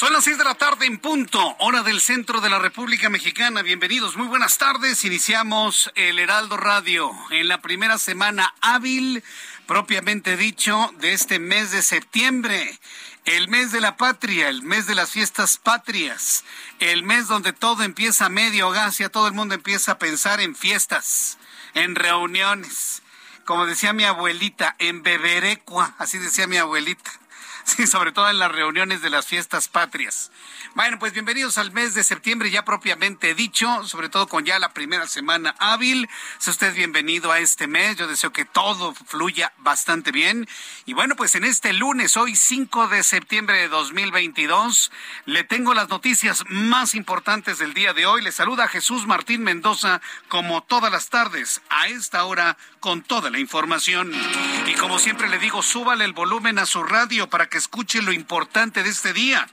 Son las 6 de la tarde en punto, hora del centro de la República Mexicana. Bienvenidos, muy buenas tardes. Iniciamos el Heraldo Radio en la primera semana hábil, propiamente dicho, de este mes de septiembre. El mes de la patria, el mes de las fiestas patrias, el mes donde todo empieza a medio gas, ya todo el mundo empieza a pensar en fiestas, en reuniones. Como decía mi abuelita, en beberecua, así decía mi abuelita. Sobre todo en las reuniones de las fiestas patrias. Bueno, pues bienvenidos al mes de septiembre ya propiamente dicho, sobre todo con ya la primera semana hábil. Sea usted bienvenido a este mes. Yo deseo que todo fluya bastante bien. Y bueno, pues en este lunes, hoy 5 de septiembre de 2022, le tengo las noticias más importantes del día de hoy. Le saluda Jesús Martín Mendoza como todas las tardes a esta hora con toda la información. Y como siempre le digo, súbale el volumen a su radio para que escuche lo importante de este día.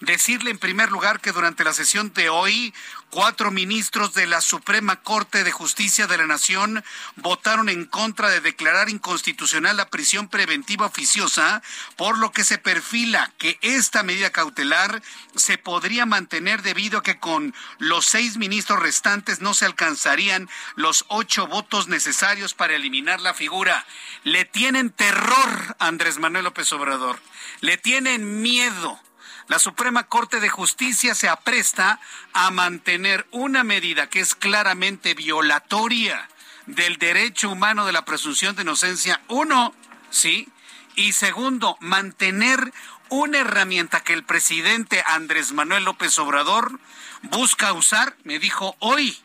Decirle en primer lugar que durante la sesión de hoy, cuatro ministros de la Suprema Corte de Justicia de la Nación votaron en contra de declarar inconstitucional la prisión preventiva oficiosa, por lo que se perfila que esta medida cautelar se podría mantener debido a que con los seis ministros restantes no se alcanzarían los ocho votos necesarios para eliminar la figura. Le tienen terror Andrés Manuel López Obrador. Le tienen miedo la Suprema Corte de Justicia se apresta a mantener una medida que es claramente violatoria del derecho humano de la presunción de inocencia, uno, sí, y segundo, mantener una herramienta que el presidente Andrés Manuel López Obrador busca usar, me dijo hoy.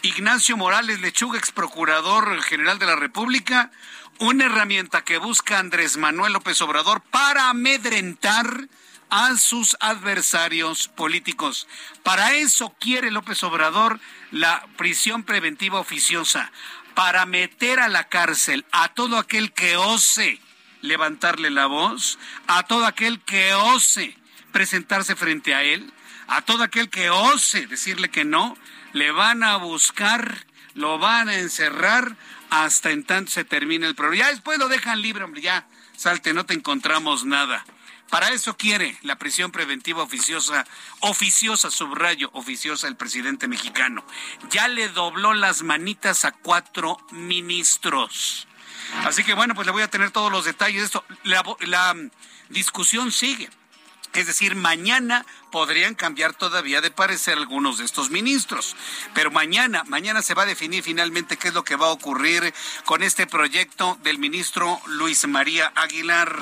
Ignacio Morales Lechuga, ex procurador general de la República, una herramienta que busca Andrés Manuel López Obrador para amedrentar a sus adversarios políticos. Para eso quiere López Obrador la prisión preventiva oficiosa, para meter a la cárcel a todo aquel que ose levantarle la voz, a todo aquel que ose presentarse frente a él, a todo aquel que ose decirle que no, le van a buscar, lo van a encerrar hasta en tanto se termine el programa. Ya después lo dejan libre, hombre, ya, salte, no te encontramos nada. Para eso quiere la prisión preventiva oficiosa, oficiosa, subrayo, oficiosa el presidente mexicano. Ya le dobló las manitas a cuatro ministros. Así que bueno, pues le voy a tener todos los detalles de esto. La, la discusión sigue. Es decir, mañana podrían cambiar todavía de parecer algunos de estos ministros. Pero mañana, mañana se va a definir finalmente qué es lo que va a ocurrir con este proyecto del ministro Luis María Aguilar.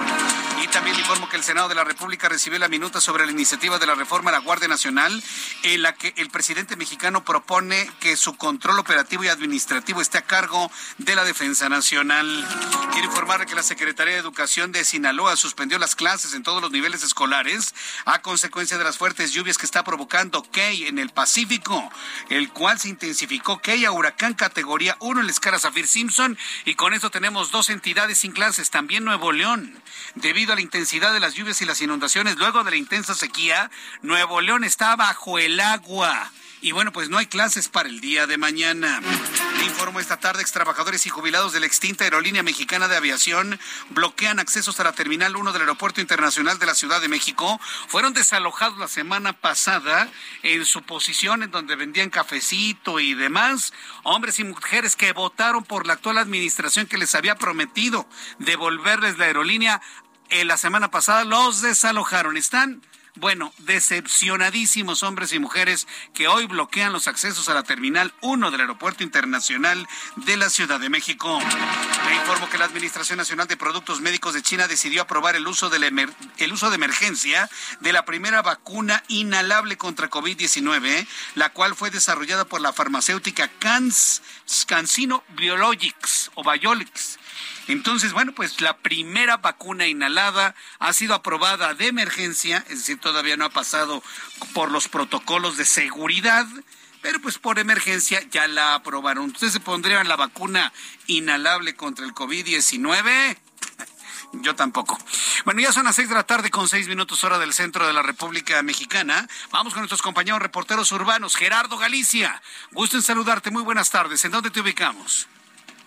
Y también informo que el Senado de la República recibió la minuta sobre la iniciativa de la reforma a la Guardia Nacional, en la que el presidente mexicano propone que su control operativo y administrativo esté a cargo de la Defensa Nacional. Quiero informar que la Secretaría de Educación de Sinaloa suspendió las clases en todos los niveles escolares a consecuencia de las fuertes lluvias que está provocando Key en el Pacífico, el cual se intensificó Key a huracán categoría 1 en la escala Zafir Simpson y con esto tenemos dos entidades sin clases, también Nuevo León. Debido a la intensidad de las lluvias y las inundaciones luego de la intensa sequía, Nuevo León está bajo el agua Y bueno, pues no hay clases para el día de mañana. Le informo esta tarde, ex trabajadores y jubilados de la extinta Aerolínea Mexicana de Aviación bloquean accesos a la Terminal 1 del Aeropuerto Internacional de la Ciudad de México. Fueron desalojados la semana pasada en su posición en donde vendían cafecito y demás. Hombres y mujeres que votaron por la actual administración que les había prometido devolverles la aerolínea en la semana pasada, los desalojaron. Están bueno, decepcionadísimos hombres y mujeres que hoy bloquean los accesos a la Terminal 1 del Aeropuerto Internacional de la Ciudad de México. Me informo que la Administración Nacional de Productos Médicos de China decidió aprobar el uso de, uso de emergencia de la primera vacuna inhalable contra COVID-19, la cual fue desarrollada por la farmacéutica Cans, CanSino Biologics o Biologics entonces, bueno, pues la primera vacuna inhalada ha sido aprobada de emergencia, es decir, todavía no ha pasado por los protocolos de seguridad, pero pues por emergencia ya la aprobaron. ¿Ustedes se pondrían la vacuna inhalable contra el COVID-19? Yo tampoco. Bueno, ya son las seis de la tarde con seis minutos hora del centro de la República Mexicana. Vamos con nuestros compañeros reporteros urbanos. Gerardo Galicia, gusto en saludarte. Muy buenas tardes. ¿En dónde te ubicamos?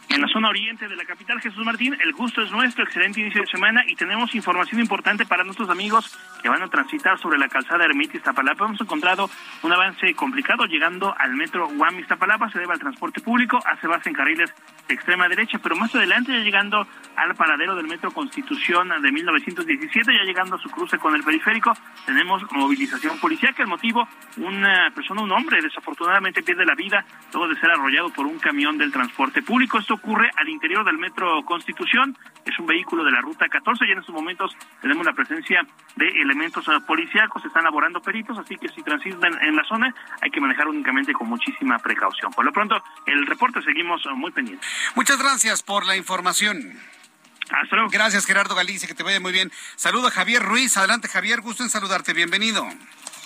En la zona oriente de la capital, Jesús Martín, el gusto es nuestro, excelente inicio de semana y tenemos información importante para nuestros amigos que van a transitar sobre la calzada Ermita Iztapalapa. Hemos encontrado un avance complicado llegando al metro Guam Iztapalapa, se debe al transporte público, hace base en carriles de extrema derecha, pero más adelante ya llegando al paradero del metro Constitución de 1917, ya llegando a su cruce con el periférico, tenemos movilización policial, que el motivo, una persona, un hombre, desafortunadamente pierde la vida luego de ser arrollado por un camión del transporte público. Esto ocurre al interior del Metro Constitución. Es un vehículo de la Ruta 14 y en estos momentos tenemos la presencia de elementos eh, policíacos. Se están laborando peritos, así que si transitan en la zona hay que manejar únicamente con muchísima precaución. Por lo pronto, el reporte seguimos eh, muy pendientes. Muchas gracias por la información. Hasta luego. Gracias, Gerardo Galicia, que te vaya muy bien. Saludo a Javier Ruiz. Adelante, Javier, gusto en saludarte. Bienvenido.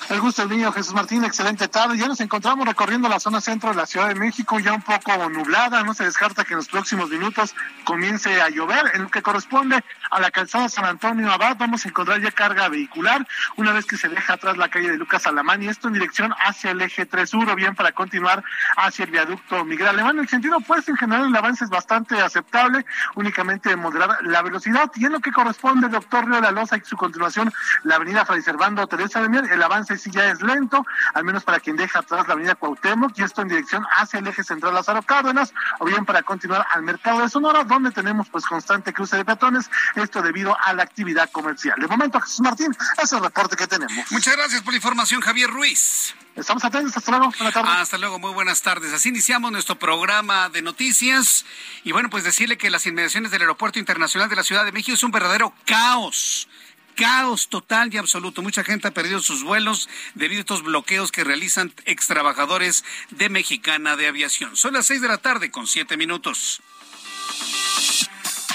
El gusto es mío, Jesús Martín, excelente tarde. Ya nos encontramos recorriendo la zona centro de la Ciudad de México, ya un poco nublada, no se descarta que en los próximos minutos comience a llover. En lo que corresponde a la calzada San Antonio Abad, vamos a encontrar ya carga vehicular, una vez que se deja atrás la calle de Lucas Alamán, y esto en dirección hacia el eje 3 sur, bien para continuar hacia el viaducto Miguel Alemán. En el sentido opuesto, en general, el avance es bastante aceptable, únicamente moderar la velocidad. Y en lo que corresponde, doctor Río de la Loza y su continuación, la avenida Fray Servando Teresa de Mier, el avance sí ya es lento, al menos para quien deja atrás la avenida Cuauhtémoc y esto en dirección hacia el eje central Lázaro Cárdenas, o bien para continuar al mercado de Sonora, donde tenemos pues constante cruce de peatones, esto debido a la actividad comercial. De momento, Jesús Martín, ese es el reporte que tenemos. Muchas gracias por la información, Javier Ruiz. Estamos atentos, hasta luego, buenas tardes. Hasta luego, muy buenas tardes. Así iniciamos nuestro programa de noticias. Y bueno, pues decirle que las inmediaciones del Aeropuerto Internacional de la Ciudad de México es un verdadero caos caos total y absoluto. Mucha gente ha perdido sus vuelos debido a estos bloqueos que realizan ex trabajadores de Mexicana de Aviación. Son las seis de la tarde con siete minutos.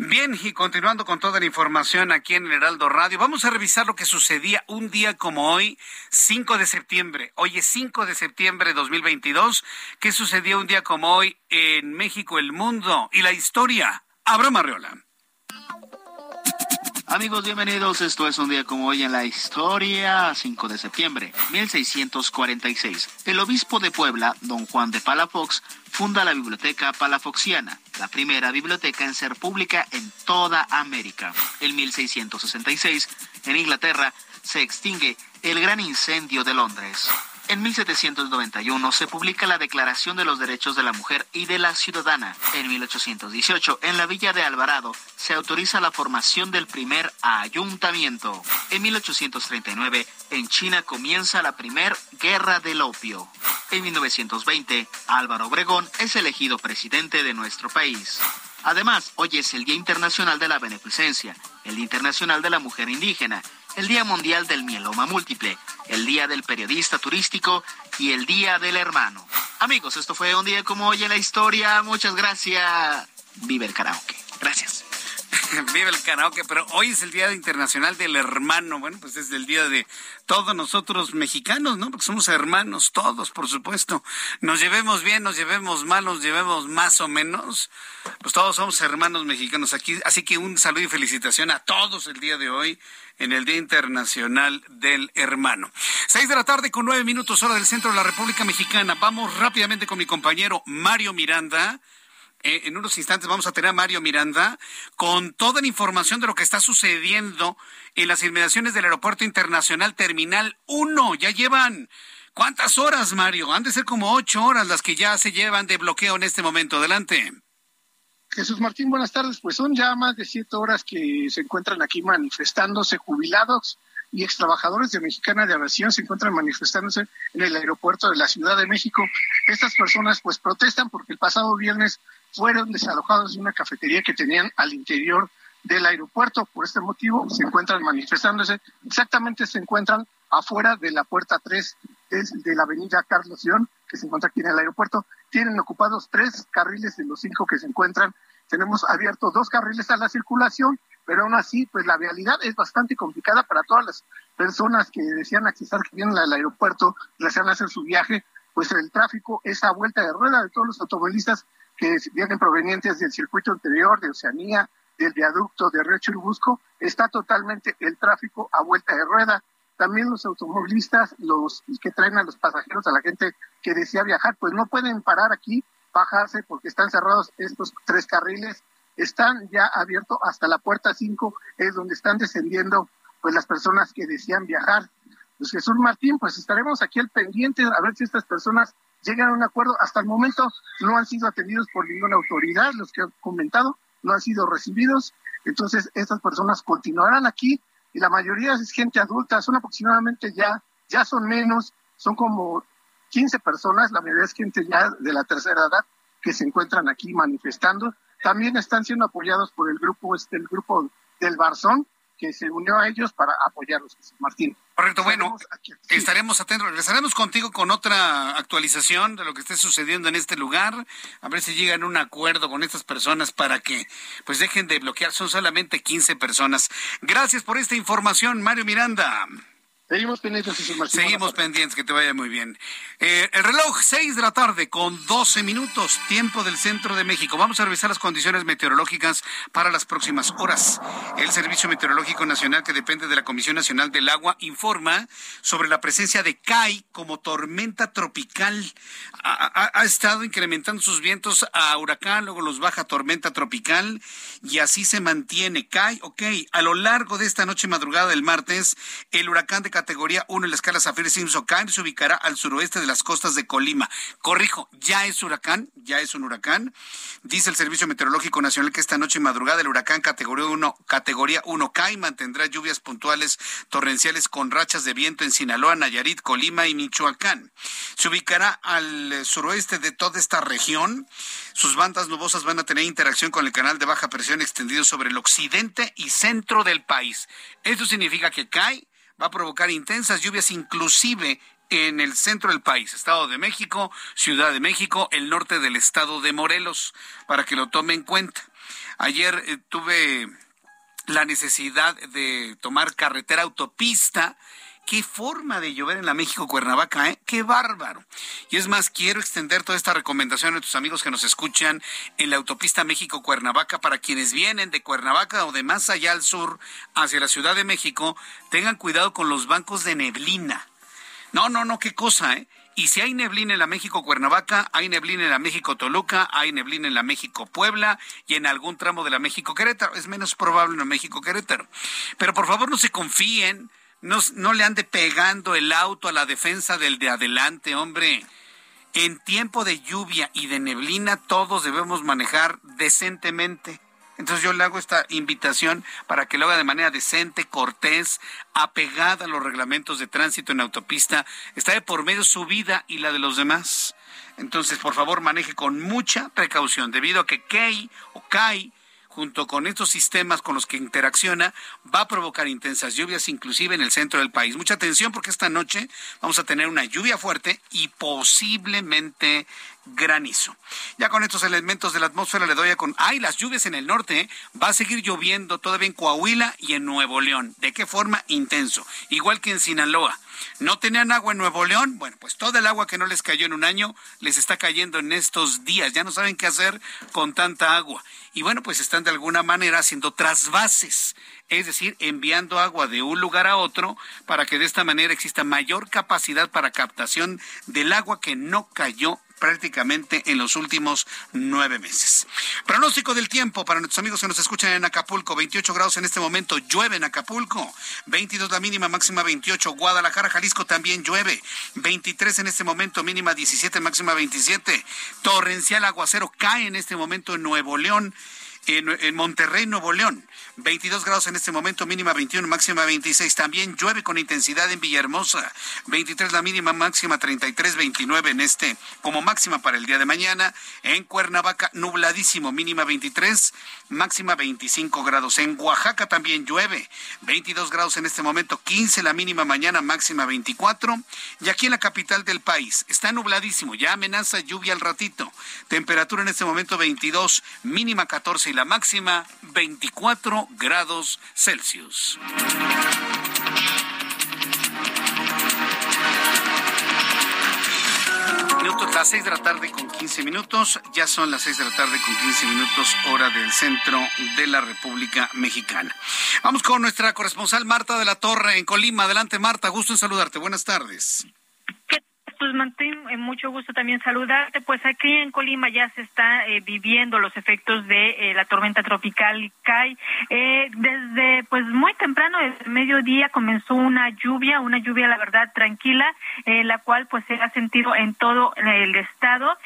Bien, y continuando con toda la información aquí en el Heraldo Radio, vamos a revisar lo que sucedía un día como hoy, 5 de septiembre. Hoy es 5 de septiembre de 2022. ¿Qué sucedió un día como hoy en México, el mundo y la historia? Abraham Arreola. Amigos, bienvenidos. Esto es un día como hoy en la historia, 5 de septiembre, 1646. El obispo de Puebla, don Juan de Palafox, funda la Biblioteca Palafoxiana, la primera biblioteca en ser pública en toda América. En 1666, en Inglaterra, se extingue el gran incendio de Londres. En 1791 se publica la Declaración de los Derechos de la Mujer y de la Ciudadana. En 1818, en la Villa de Alvarado, se autoriza la formación del primer ayuntamiento. En 1839, en China comienza la primer guerra del opio. En 1920, Álvaro Obregón es elegido presidente de nuestro país. Además, hoy es el Día Internacional de la Beneficencia, el Día Internacional de la Mujer Indígena, el Día Mundial del Mieloma Múltiple, el Día del Periodista Turístico y el Día del Hermano. Amigos, esto fue un día como hoy en la historia. Muchas gracias. Vive el karaoke. Gracias. Vive el karaoke, pero hoy es el Día Internacional del Hermano. Bueno, pues es el día de todos nosotros mexicanos, ¿no? Porque somos hermanos todos, por supuesto. Nos llevemos bien, nos llevemos mal, nos llevemos más o menos. Pues todos somos hermanos mexicanos aquí. Así que un saludo y felicitación a todos el día de hoy en el Día Internacional del Hermano. Seis de la tarde con nueve minutos hora del centro de la República Mexicana. Vamos rápidamente con mi compañero Mario Miranda. Eh, en unos instantes vamos a tener a Mario Miranda con toda la información de lo que está sucediendo en las inmediaciones del Aeropuerto Internacional Terminal 1. Ya llevan ¿Cuántas horas, Mario? Han de ser como ocho horas las que ya se llevan de bloqueo en este momento. Adelante. Jesús Martín, buenas tardes. Pues son ya más de siete horas que se encuentran aquí manifestándose jubilados y ex trabajadores de Mexicana de Aviación se encuentran manifestándose en el aeropuerto de la Ciudad de México. Estas personas pues protestan porque el pasado viernes fueron desalojados de una cafetería que tenían al interior del aeropuerto. Por este motivo se encuentran manifestándose. Exactamente se encuentran afuera de la puerta 3 de la avenida Carlos León, que se encuentra aquí en el aeropuerto. Tienen ocupados tres carriles de los cinco que se encuentran. Tenemos abiertos dos carriles a la circulación, pero aún así, pues la vialidad es bastante complicada para todas las personas que desean accesar, que vienen al aeropuerto, desean hacer su viaje, pues el tráfico, esa vuelta de rueda de todos los automovilistas que vienen provenientes del circuito interior, de Oceanía, del viaducto de Río Churubusco, está totalmente el tráfico a vuelta de rueda. También los automovilistas, los que traen a los pasajeros, a la gente que desea viajar, pues no pueden parar aquí, bajarse porque están cerrados estos tres carriles. Están ya abiertos hasta la puerta 5, es donde están descendiendo pues las personas que desean viajar. Pues Jesús Martín, pues estaremos aquí al pendiente a ver si estas personas llegan a un acuerdo. Hasta el momento no han sido atendidos por ninguna autoridad, los que han comentado, no han sido recibidos. Entonces, estas personas continuarán aquí y la mayoría es gente adulta, son aproximadamente ya, ya son menos, son como 15 personas, la mayoría es gente ya de la tercera edad que se encuentran aquí manifestando. También están siendo apoyados por el grupo, este, el grupo del Barzón, que se unió a ellos para apoyarlos, Martín. Correcto, bueno, estaremos atentos, regresaremos contigo con otra actualización de lo que esté sucediendo en este lugar, a ver si llegan a un acuerdo con estas personas para que pues dejen de bloquear, son solamente 15 personas. Gracias por esta información, Mario Miranda. Seguimos pendientes, Seguimos pendientes, que te vaya muy bien. Eh, el reloj, 6 de la tarde con 12 minutos, tiempo del centro de México. Vamos a revisar las condiciones meteorológicas para las próximas horas. El Servicio Meteorológico Nacional, que depende de la Comisión Nacional del Agua, informa sobre la presencia de CAI como tormenta tropical. Ha, ha estado incrementando sus vientos a huracán, luego los baja tormenta tropical y así se mantiene. CAI, ok, a lo largo de esta noche madrugada del martes, el huracán de categoría 1 en la escala Zafir Simpson se ubicará al suroeste de las costas de Colima. Corrijo, ya es huracán, ya es un huracán. Dice el Servicio Meteorológico Nacional que esta noche madrugada el huracán categoría 1, categoría 1 CAI mantendrá lluvias puntuales torrenciales con rachas de viento en Sinaloa, Nayarit, Colima y Michoacán. Se ubicará al suroeste de toda esta región. Sus bandas nubosas van a tener interacción con el canal de baja presión extendido sobre el occidente y centro del país. Esto significa que CAI va a provocar intensas lluvias inclusive en el centro del país, Estado de México, Ciudad de México, el norte del estado de Morelos, para que lo tome en cuenta. Ayer eh, tuve la necesidad de tomar carretera autopista Qué forma de llover en la México Cuernavaca, ¿eh? Qué bárbaro. Y es más, quiero extender toda esta recomendación a nuestros amigos que nos escuchan en la autopista México Cuernavaca para quienes vienen de Cuernavaca o de más allá al sur hacia la Ciudad de México, tengan cuidado con los bancos de neblina. No, no, no, qué cosa, ¿eh? Y si hay neblina en la México Cuernavaca, hay neblina en la México Toluca, hay neblina en la México Puebla y en algún tramo de la México Querétaro. Es menos probable en la México Querétaro. Pero por favor no se confíen no, no le ande pegando el auto a la defensa del de adelante, hombre. En tiempo de lluvia y de neblina todos debemos manejar decentemente. Entonces yo le hago esta invitación para que lo haga de manera decente, cortés, apegada a los reglamentos de tránsito en autopista. Está de por medio su vida y la de los demás. Entonces, por favor, maneje con mucha precaución, debido a que Key o CAI junto con estos sistemas con los que interacciona, va a provocar intensas lluvias, inclusive en el centro del país. Mucha atención porque esta noche vamos a tener una lluvia fuerte y posiblemente granizo. Ya con estos elementos de la atmósfera le doy a con... ¡Ay, las lluvias en el norte! ¿eh? Va a seguir lloviendo todavía en Coahuila y en Nuevo León. ¿De qué forma? Intenso. Igual que en Sinaloa. ¿No tenían agua en Nuevo León? Bueno, pues todo el agua que no les cayó en un año les está cayendo en estos días. Ya no saben qué hacer con tanta agua. Y bueno, pues están de alguna manera haciendo trasvases, es decir, enviando agua de un lugar a otro para que de esta manera exista mayor capacidad para captación del agua que no cayó prácticamente en los últimos nueve meses. Pronóstico del tiempo para nuestros amigos que nos escuchan en Acapulco, 28 grados en este momento, llueve en Acapulco, 22 la mínima, máxima 28, Guadalajara, Jalisco también llueve, 23 en este momento, mínima 17, máxima 27, torrencial aguacero cae en este momento en Nuevo León, en, Monterrey, Nuevo León. 22 grados en este momento, mínima 21, máxima 26. También llueve con intensidad en Villahermosa. 23 la mínima, máxima 33, 29 en este como máxima para el día de mañana. En Cuernavaca, nubladísimo, mínima 23, máxima 25 grados. En Oaxaca también llueve. 22 grados en este momento, 15 la mínima mañana, máxima 24. Y aquí en la capital del país está nubladísimo, ya amenaza lluvia al ratito. Temperatura en este momento 22, mínima 14 y la máxima 24 grados Celsius. Las 6 de la tarde con 15 minutos, ya son las 6 de la tarde con 15 minutos, hora del centro de la República Mexicana. Vamos con nuestra corresponsal Marta de la Torre en Colima. Adelante Marta, gusto en saludarte. Buenas tardes. Pues Martín, eh, mucho gusto también saludarte. Pues aquí en Colima ya se está eh, viviendo los efectos de eh, la tormenta tropical Kai. desde pues muy temprano, desde mediodía comenzó una lluvia, una lluvia la verdad tranquila, la cual pues se ha sentido en todo el estado.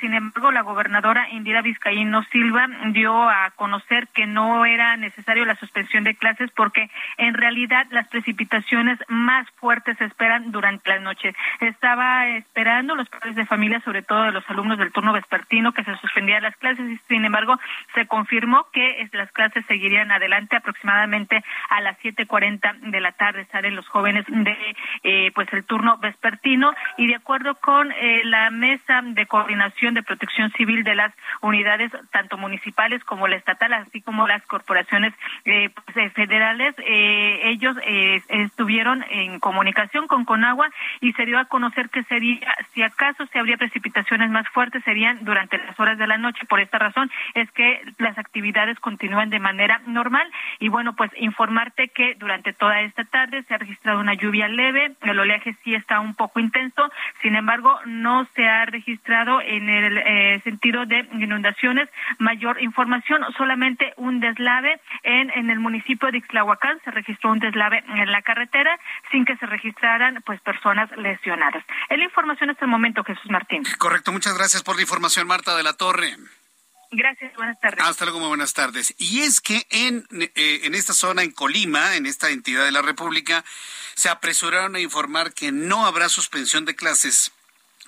sin embargo, la gobernadora Indira Vizcaíno Silva dio a conocer que no era necesario la suspensión de clases porque en realidad las precipitaciones más fuertes se esperan durante la noche. Estaba esperando los padres de familia, sobre todo de los alumnos del turno vespertino, que se suspendían las clases y sin embargo se confirmó que las clases seguirían adelante aproximadamente a las 7.40 de la tarde. Salen los jóvenes de eh, pues el turno vespertino y de acuerdo con eh, la mesa de coordinación de protección civil de las unidades tanto municipales como la estatal, así como las corporaciones eh, pues, federales, ellos estuvieron en comunicación con Conagua y se dio a conocer que sería, si acaso se habría precipitaciones más fuertes, serían durante las horas de la noche. Por esta razón es que las actividades continúan de manera normal. Y bueno, pues informarte que durante toda esta tarde se ha registrado una lluvia leve, el oleaje sí está un poco intenso, sin embargo, no se ha registrado en el eh, sentido de inundaciones mayor información, solamente un deslave en, en el municipio de Ixtlahuacán, se registró un deslave en la carretera sin que se registraran pues personas lesionadas. Es la información hasta el momento, Jesús Martín. Correcto, muchas gracias por la información, Marta de la Torre. Gracias, buenas tardes. Hasta luego, muy buenas tardes. Y es que en, eh, en esta zona, en Colima, en esta entidad de la República, se apresuraron a informar que no habrá suspensión de clases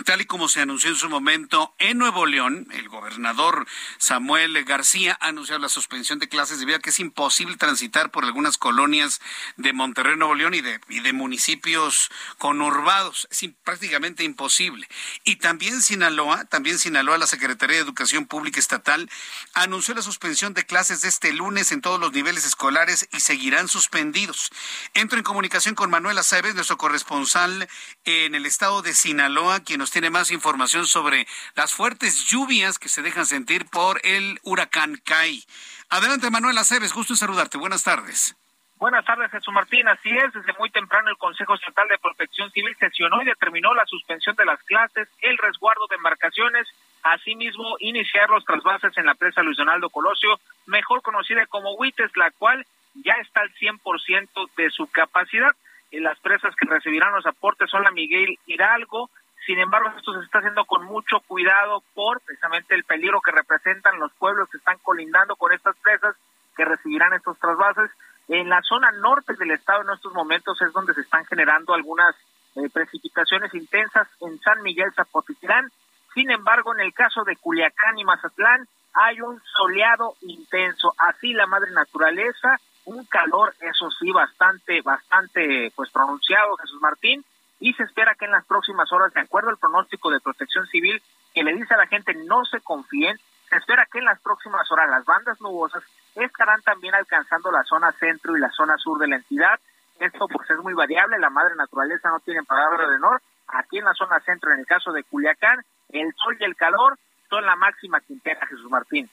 Tal y como se anunció en su momento en Nuevo León, el gobernador Samuel García ha anunciado la suspensión de clases debido a que es imposible transitar por algunas colonias de Monterrey, Nuevo León y de, municipios conurbados. Es prácticamente imposible. Y también Sinaloa, también Sinaloa, la Secretaría de Educación Pública Estatal, anunció la suspensión de clases este lunes en todos los niveles escolares y seguirán suspendidos. Entro en comunicación con Manuel Aceves, nuestro corresponsal en el estado de Sinaloa, quien nos tiene más información sobre las fuertes lluvias que se dejan sentir por el huracán Kai. Adelante, Manuel Aceves, gusto en saludarte. Buenas tardes. Buenas tardes, Jesús Martín. Así es, desde muy temprano el Consejo Estatal de Protección Civil sesionó y determinó la suspensión de las clases, el resguardo de embarcaciones, asimismo iniciar los trasvases en la presa Luis Donaldo Colosio, mejor conocida como Huites, la cual ya está al 100% de su capacidad. En las presas que recibirán los aportes son la Miguel Hidalgo, sin embargo, esto se está haciendo con mucho cuidado por precisamente el peligro que representan los pueblos que están colindando con estas presas que recibirán estos trasvases. En la zona norte del estado en estos momentos es donde se están generando algunas eh, precipitaciones intensas en San Miguel Zapotitlán. Sin embargo, en el caso de Culiacán y Mazatlán, hay un soleado intenso. Así la madre naturaleza, un calor, eso sí, bastante, bastante, pues pronunciado, Jesús Martín, y se espera que en las próximas horas, de acuerdo al pronóstico de protección civil, que le dice a la gente no se confíen, se espera que en las próximas horas las bandas nubosas estarán también alcanzando la zona centro y la zona sur de la entidad. Esto pues es muy variable, la madre naturaleza no tiene palabra de honor. Aquí en la zona centro, en el caso de Culiacán, el sol y el calor son la máxima quintera, Jesús Martín.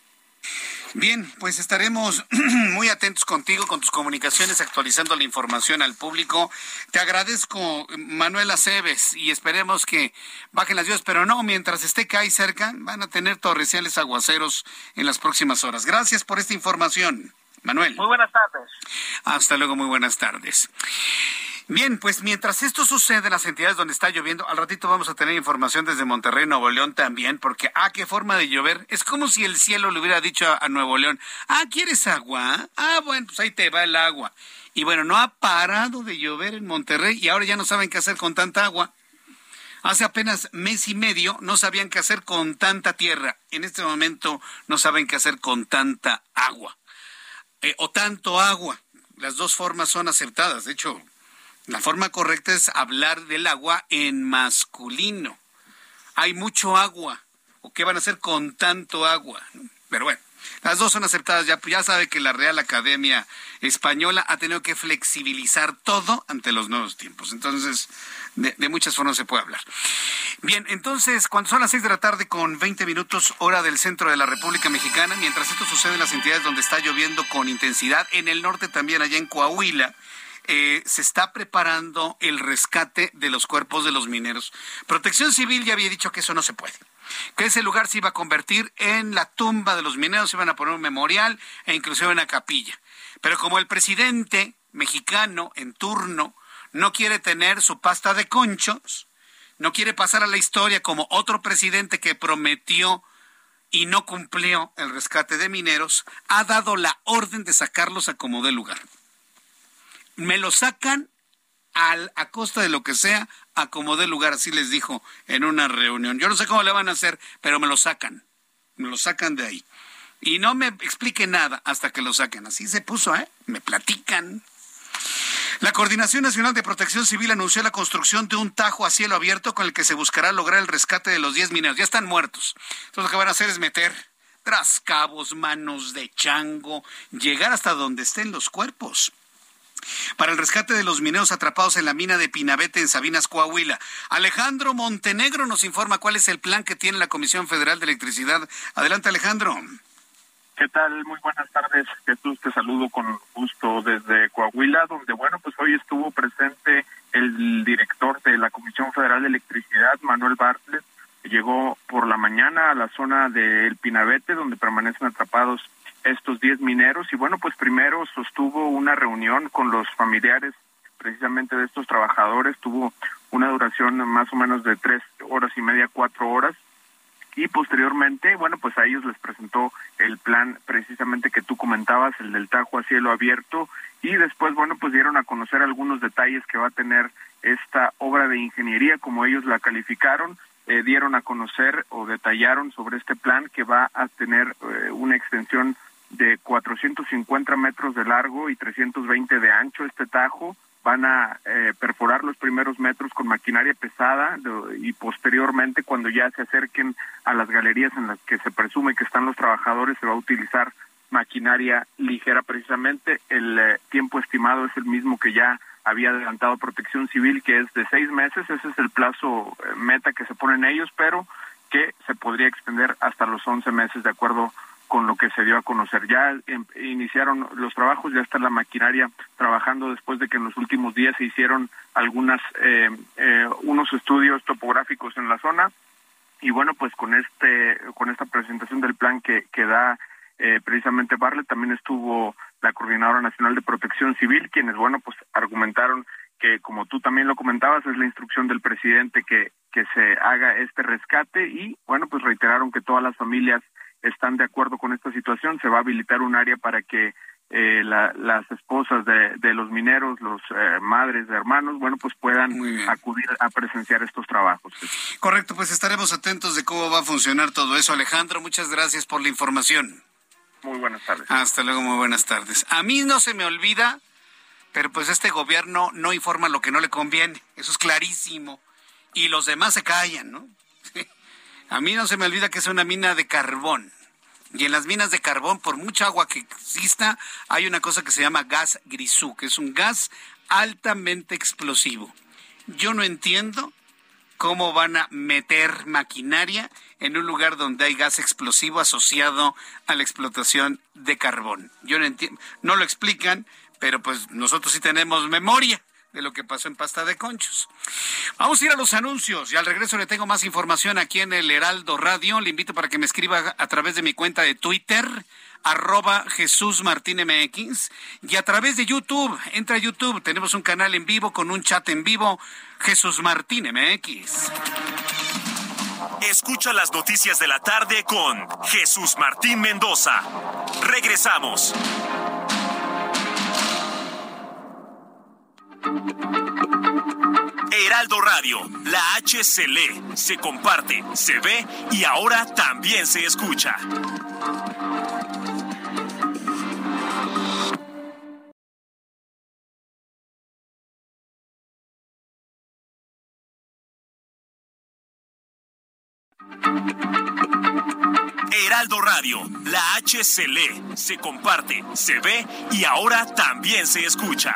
Bien, pues estaremos muy atentos contigo, con tus comunicaciones, actualizando la información al público. Te agradezco, Manuel Aceves, y esperemos que bajen las lluvias, pero no, mientras esté ahí cerca, van a tener torrenciales aguaceros en las próximas horas. Gracias por esta información, Manuel. Muy buenas tardes. Hasta luego, muy buenas tardes. Bien, pues mientras esto sucede en las entidades donde está lloviendo, al ratito vamos a tener información desde Monterrey, Nuevo León también, porque, ah, qué forma de llover. Es como si el cielo le hubiera dicho a, Nuevo León, ah, ¿quieres agua? Ah, bueno, pues ahí te va el agua. Y bueno, no ha parado de llover en Monterrey y ahora ya no saben qué hacer con tanta agua. Hace apenas mes y medio no sabían qué hacer con tanta tierra. En este momento no saben qué hacer con tanta agua. Eh, o tanto agua. Las dos formas son aceptadas. De hecho, la forma correcta es hablar del agua en masculino. Hay mucho agua. ¿O qué van a hacer con tanto agua? Pero bueno, las dos son aceptadas. Ya, ya sabe que la Real Academia Española ha tenido que flexibilizar todo ante los nuevos tiempos. Entonces, de, muchas formas se puede hablar. Bien, entonces, cuando son las seis de la tarde con 20 minutos hora del centro de la República Mexicana, mientras esto sucede en las entidades donde está lloviendo con intensidad, en el norte también, allá en Coahuila, eh, se está preparando el rescate de los cuerpos de los mineros. Protección Civil ya había dicho que eso no se puede que ese lugar se iba a convertir en la tumba de los mineros, se iban a poner un memorial e inclusive una capilla. Pero como el presidente mexicano en turno no quiere tener su pasta de conchos, no quiere pasar a la historia como otro presidente que prometió y no cumplió el rescate de mineros, ha dado la orden de sacarlos a como dé lugar me lo sacan al, a costa de lo que sea, a como dé lugar, así les dijo en una reunión. Yo no sé cómo le van a hacer, pero me lo sacan, me lo sacan de ahí. Y no me explique nada hasta que lo saquen. Así se puso, ¿eh? Me platican. La Coordinación Nacional de Protección Civil anunció la construcción de un tajo a cielo abierto con el que se buscará lograr el rescate de los 10 mineros. Ya están muertos. Entonces lo que van a hacer es meter tras cabos, manos de chango, llegar hasta donde estén los cuerpos para el rescate de los mineros atrapados en la mina de Pinabete en Sabinas, Coahuila. Alejandro Montenegro nos informa cuál es el plan que tiene la Comisión Federal de Electricidad. Adelante, Alejandro. ¿Qué tal? Muy buenas tardes, Jesús. Te saludo con gusto desde Coahuila, donde, bueno, pues hoy estuvo presente el director de la Comisión Federal de Electricidad, Manuel Bartlett. Llegó por la mañana a la zona del Pinabete, donde permanecen atrapados estos 10 mineros y bueno, pues primero sostuvo una reunión con los familiares precisamente de estos trabajadores, tuvo una duración más o menos de tres horas y media, cuatro horas y posteriormente, bueno, pues a ellos les presentó el plan precisamente que tú comentabas, el del Tajo a cielo abierto y después, bueno, pues dieron a conocer algunos detalles que va a tener esta obra de ingeniería, como ellos la calificaron, eh, dieron a conocer o detallaron sobre este plan que va a tener eh, una extensión de 450 metros de largo y 320 de ancho este tajo. Van a eh, perforar los primeros metros con maquinaria pesada y posteriormente cuando ya se acerquen a las galerías en las que se presume que están los trabajadores se va a utilizar maquinaria ligera precisamente. El eh, tiempo estimado es el mismo que ya había adelantado Protección Civil, que es de seis meses. Ese es el plazo eh, meta que se ponen ellos, pero que se podría extender hasta los 11 meses de acuerdo con lo que se dio a conocer. Ya em, iniciaron los trabajos, ya está la maquinaria trabajando después de que en los últimos días se hicieron algunas eh, eh, unos estudios topográficos en la zona y bueno pues con este con esta presentación del plan que, que da eh, precisamente Barlet también estuvo la coordinadora nacional de Protección Civil quienes bueno pues argumentaron que como tú también lo comentabas es la instrucción del presidente que que se haga este rescate y bueno pues reiteraron que todas las familias están de acuerdo con esta situación, se va a habilitar un área para que eh, las esposas de, los mineros, los eh, madres de hermanos, bueno, pues puedan acudir a presenciar estos trabajos. Correcto, pues estaremos atentos de cómo va a funcionar todo eso. Alejandro, muchas gracias por la información. Muy buenas tardes. Hasta luego, muy buenas tardes. A mí no se me olvida, pero pues este gobierno no informa lo que no le conviene, eso es clarísimo. Y los demás se callan, ¿no? A mí no se me olvida que es una mina de carbón y en las minas de carbón, por mucha agua que exista, hay una cosa que se llama gas grisú, que es un gas altamente explosivo. Yo no entiendo cómo van a meter maquinaria en un lugar donde hay gas explosivo asociado a la explotación de carbón. Yo no entiendo, no lo explican, pero pues nosotros sí tenemos memoria de lo que pasó en Pasta de Conchos. Vamos a ir a los anuncios y al regreso le tengo más información aquí en el Heraldo Radio. Le invito para que me escriba a través de mi cuenta de Twitter arroba Jesús Martín MX y a través de YouTube. Entra a YouTube, tenemos un canal en vivo con un chat en vivo, Jesús Martín MX. Escucha las noticias de la tarde con Jesús Martín Mendoza. Regresamos. Heraldo Radio, la H se lee, se comparte, se ve y ahora también se escucha. Heraldo Radio, la H se lee, se comparte, se ve y ahora también se escucha.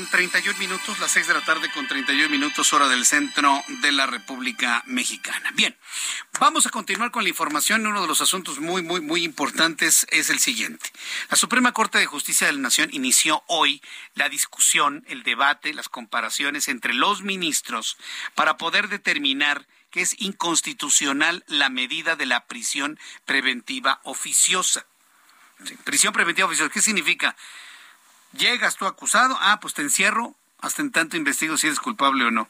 Con 31 minutos, las 6 de la tarde con 31 minutos, hora del centro de la República Mexicana. Bien, vamos a continuar con la información. Uno de los asuntos muy, muy, muy importantes es el siguiente. La Suprema Corte de Justicia de la Nación inició hoy la discusión, el debate, las comparaciones entre los ministros para poder determinar que es inconstitucional la medida de la prisión preventiva oficiosa. prisión preventiva oficiosa, ¿qué significa? Llegas tú acusado, ah, pues te encierro hasta en tanto investigo si eres culpable o no.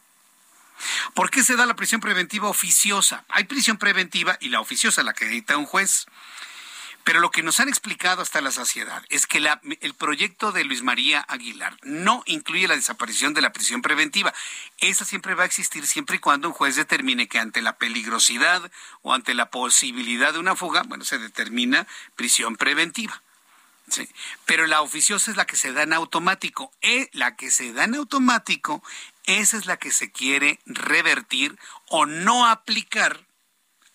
¿Por qué se da la prisión preventiva oficiosa? Hay prisión preventiva y la oficiosa, la que edita un juez. Pero lo que nos han explicado hasta la saciedad es que el proyecto de Luis María Aguilar no incluye la desaparición de la prisión preventiva. Esa siempre va a existir siempre y cuando un juez determine que ante la peligrosidad o ante la posibilidad de una fuga, bueno, se determina prisión preventiva. Pero la oficiosa es la que se da en automático. Eh, la que se da en automático, esa es la que se quiere revertir o no aplicar,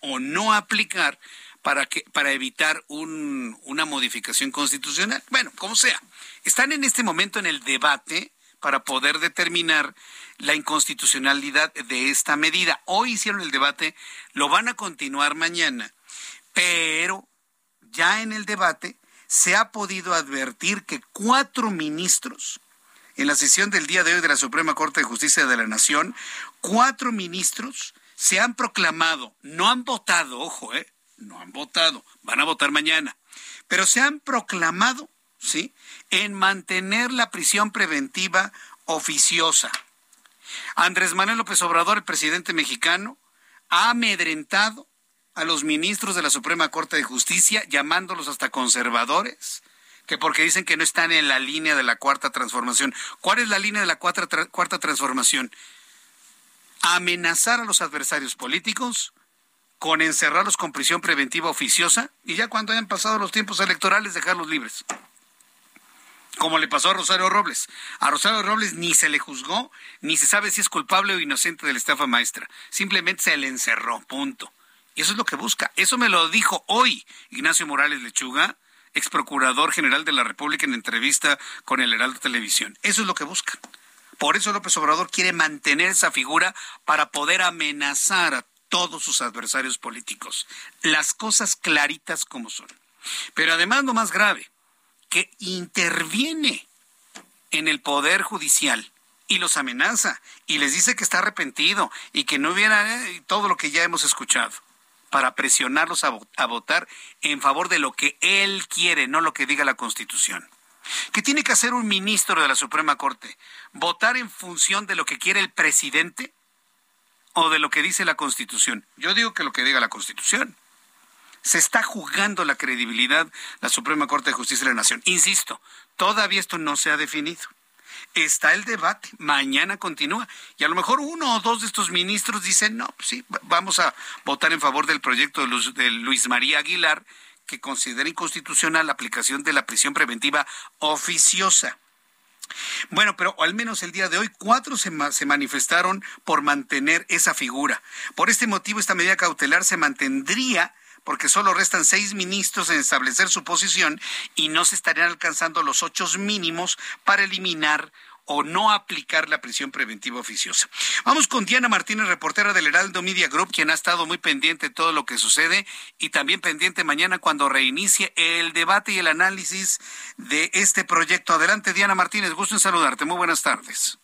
o no aplicar para, que, para evitar una modificación constitucional. Bueno, como sea. Están en este momento en el debate para poder determinar la inconstitucionalidad de esta medida. Hoy hicieron el debate, lo van a continuar mañana, pero ya en el debate se ha podido advertir que cuatro ministros, en la sesión del día de hoy de la Suprema Corte de Justicia de la Nación, cuatro ministros se han proclamado, no han votado, ojo, eh, no han votado, van a votar mañana, pero se han proclamado, ¿sí?, en mantener la prisión preventiva oficiosa. Andrés Manuel López Obrador, el presidente mexicano, ha amedrentado a los ministros de la Suprema Corte de Justicia llamándolos hasta conservadores, que porque dicen que no están en la línea de la cuarta transformación. ¿Cuál es la línea de la cuarta, cuarta transformación? Amenazar a los adversarios políticos con encerrarlos con prisión preventiva oficiosa y ya cuando hayan pasado los tiempos electorales dejarlos libres como le pasó a Rosario Robles. A Rosario Robles ni se le juzgó, ni se sabe si es culpable o inocente de la estafa maestra. Simplemente se le encerró, punto. Y eso es lo que busca. Eso me lo dijo hoy Ignacio Morales Lechuga, ex procurador general de la República en entrevista con el Heraldo Televisión. Eso es lo que busca. Por eso López Obrador quiere mantener esa figura para poder amenazar a todos sus adversarios políticos. Las cosas claritas como son. Pero además lo más grave, que interviene en el Poder Judicial y los amenaza y les dice que está arrepentido y que no hubiera eh, todo lo que ya hemos escuchado para presionarlos a, votar en favor de lo que él quiere, no lo que diga la Constitución. ¿Qué tiene que hacer un ministro de la Suprema Corte? ¿Votar en función de lo que quiere el presidente o de lo que dice la Constitución? Yo digo que lo que diga la Constitución se está jugando la credibilidad la Suprema Corte de Justicia de la Nación. Insisto, todavía esto no se ha definido. Está el debate, mañana continúa. Y a lo mejor uno o dos de estos ministros dicen, no, pues sí, vamos a votar en favor del proyecto de Luis María Aguilar, que considera inconstitucional la aplicación de la prisión preventiva oficiosa. Bueno, pero al menos el día de hoy cuatro se, se, manifestaron por mantener esa figura. Por este motivo, esta medida cautelar se mantendría porque solo restan seis ministros en establecer su posición y no se estarían alcanzando los ocho mínimos para eliminar o no aplicar la prisión preventiva oficiosa. Vamos con Diana Martínez, reportera del Heraldo Media Group, quien ha estado muy pendiente de todo lo que sucede y también pendiente mañana cuando reinicie el debate y el análisis de este proyecto. Adelante, Diana Martínez, gusto en saludarte. Muy buenas tardes.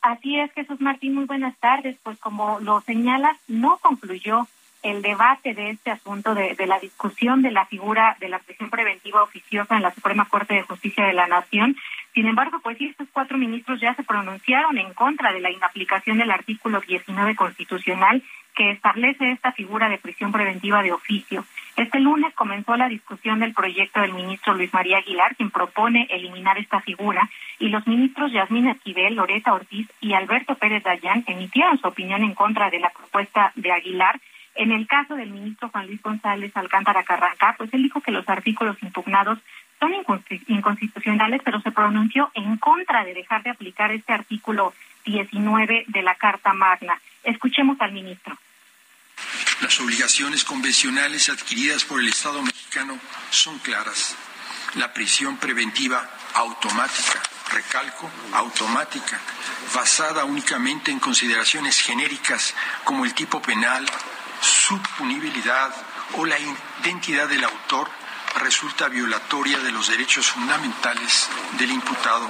Así es, Jesús Martín, muy buenas tardes. Pues como lo señalas, no concluyó el debate de este asunto, de, la discusión de la figura de la prisión preventiva oficiosa en la Suprema Corte de Justicia de la Nación. Sin embargo, pues estos cuatro ministros ya se pronunciaron en contra de la inaplicación del artículo 19 constitucional que establece esta figura de prisión preventiva de oficio. Este lunes comenzó la discusión del proyecto del ministro Luis María Aguilar, quien propone eliminar esta figura, y los ministros Yasmín Esquivel, Loreta Ortiz y Alberto Pérez Dayán emitieron su opinión en contra de la propuesta de Aguilar en el caso del ministro Juan Luis González Alcántara Carranca, pues él dijo que los artículos impugnados son inconstitucionales, pero se pronunció en contra de dejar de aplicar este artículo 19 de la Carta Magna. Escuchemos al ministro. Las obligaciones convencionales adquiridas por el Estado mexicano son claras. La prisión preventiva automática, recalco, automática, basada únicamente en consideraciones genéricas como el tipo penal, su punibilidad o la identidad del autor resulta violatoria de los derechos fundamentales del imputado.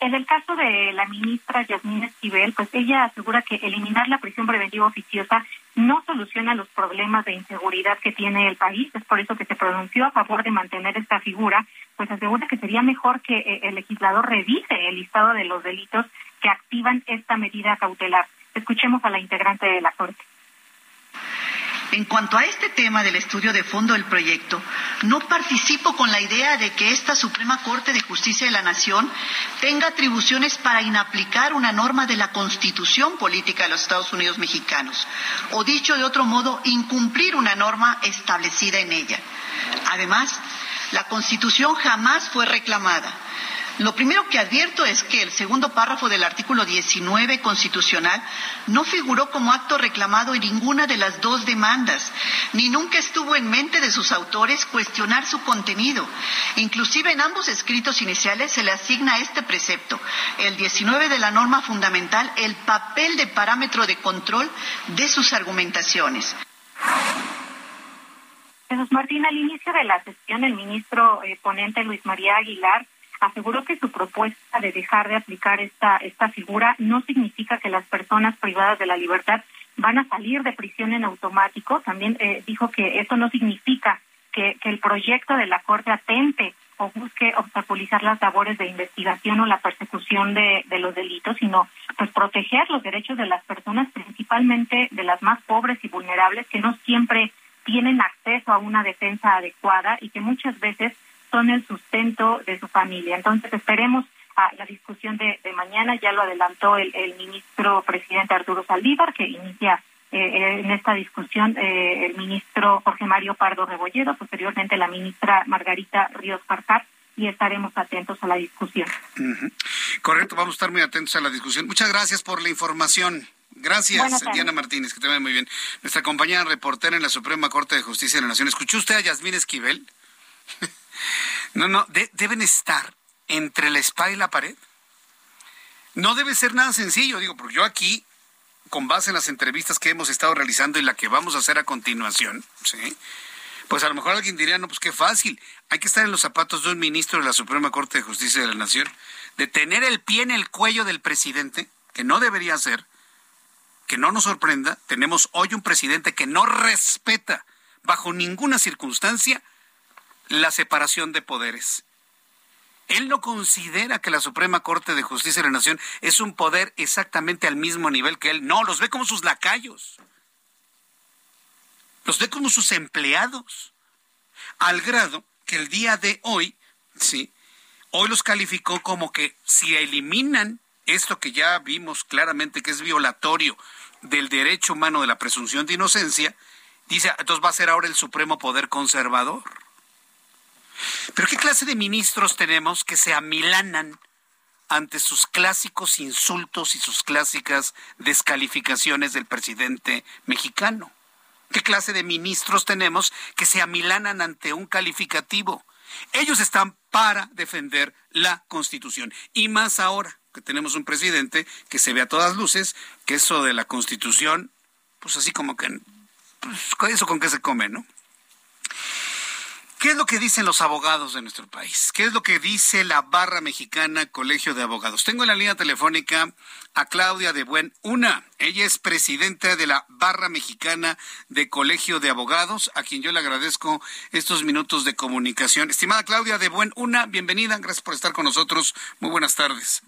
En el caso de la ministra Yasmín Esquivel, pues ella asegura que eliminar la prisión preventiva oficiosa no soluciona los problemas de inseguridad que tiene el país. Es por eso que se pronunció a favor de mantener esta figura, pues asegura que sería mejor que eh, el legislador revise el listado de los delitos que activan esta medida cautelar. Escuchemos a la integrante de la Corte. En cuanto a este tema del estudio de fondo del proyecto, no participo con la idea de que esta Suprema Corte de Justicia de la Nación tenga atribuciones para inaplicar una norma de la Constitución Política de los Estados Unidos Mexicanos, o dicho de otro modo, incumplir una norma establecida en ella. Además, la Constitución jamás fue reclamada lo primero que advierto es que el segundo párrafo del artículo 19 constitucional no figuró como acto reclamado en ninguna de las dos demandas, ni nunca estuvo en mente de sus autores cuestionar su contenido. Inclusive en ambos escritos iniciales se le asigna este precepto, el 19 de la norma fundamental, el papel de parámetro de control de sus argumentaciones. Jesús Martín, al inicio de la sesión, el ministro eh, ponente Luis María Aguilar aseguró que su propuesta de dejar de aplicar esta, esta figura no significa que las personas privadas de la libertad van a salir de prisión en automático. También eh, dijo que eso no significa que, el proyecto de la Corte atente o busque obstaculizar las labores de investigación o la persecución de, de los delitos, sino pues proteger los derechos de las personas, principalmente de las más pobres y vulnerables, que no siempre tienen acceso a una defensa adecuada y que muchas veces son el sustento de su familia. Entonces esperemos a la discusión de, de mañana, ya lo adelantó el, el ministro presidente Arturo Saldívar, que inicia eh, en esta discusión eh, el ministro Jorge Mario Pardo Rebolledo, posteriormente la ministra Margarita Ríos Farcar, y estaremos atentos a la discusión. Correcto, vamos a estar muy atentos a la discusión. Muchas gracias por la información. Gracias, Diana Martínez, que te vaya muy bien. Nuestra compañera reportera en la Suprema Corte de Justicia de la Nación. ¿Escuchó usted a Yasmín Esquivel? No, no, deben estar entre la espada y la pared. No debe ser nada sencillo, digo, porque yo aquí con base en las entrevistas que hemos estado realizando y la que vamos a hacer a continuación, ¿sí? Pues a lo mejor alguien diría, no, pues qué fácil. Hay que estar en los zapatos de un ministro de la Suprema Corte de Justicia de la Nación, de tener el pie en el cuello del presidente, que no debería ser, que no nos sorprenda, tenemos hoy un presidente que no respeta bajo ninguna circunstancia la separación de poderes. Él no considera que la Suprema Corte de Justicia de la Nación es un poder exactamente al mismo nivel que él. No, los ve como sus lacayos. Los ve como sus empleados. Al grado que el día de hoy, sí, hoy los calificó como que si eliminan esto que ya vimos claramente que es violatorio del derecho humano de la presunción de inocencia, dice, entonces va a ser ahora el Supremo Poder Conservador. Pero ¿qué clase de ministros tenemos que se amilanan ante sus clásicos insultos y sus clásicas descalificaciones del presidente mexicano? ¿Qué clase de ministros tenemos que se amilanan ante un calificativo? Ellos están para defender la Constitución. Y más ahora que tenemos un presidente que se ve a todas luces que eso de la Constitución, pues así como que, pues, eso con qué se come, ¿no? ¿Qué es lo que dicen los abogados de nuestro país? ¿Qué es lo que dice la barra mexicana Colegio de Abogados? Tengo en la línea telefónica a Claudia de Buen Una. Ella es presidenta de la barra mexicana de Colegio de Abogados, a quien yo le agradezco estos minutos de comunicación. Estimada Claudia de Buen Una, bienvenida. Gracias por estar con nosotros. Muy buenas tardes.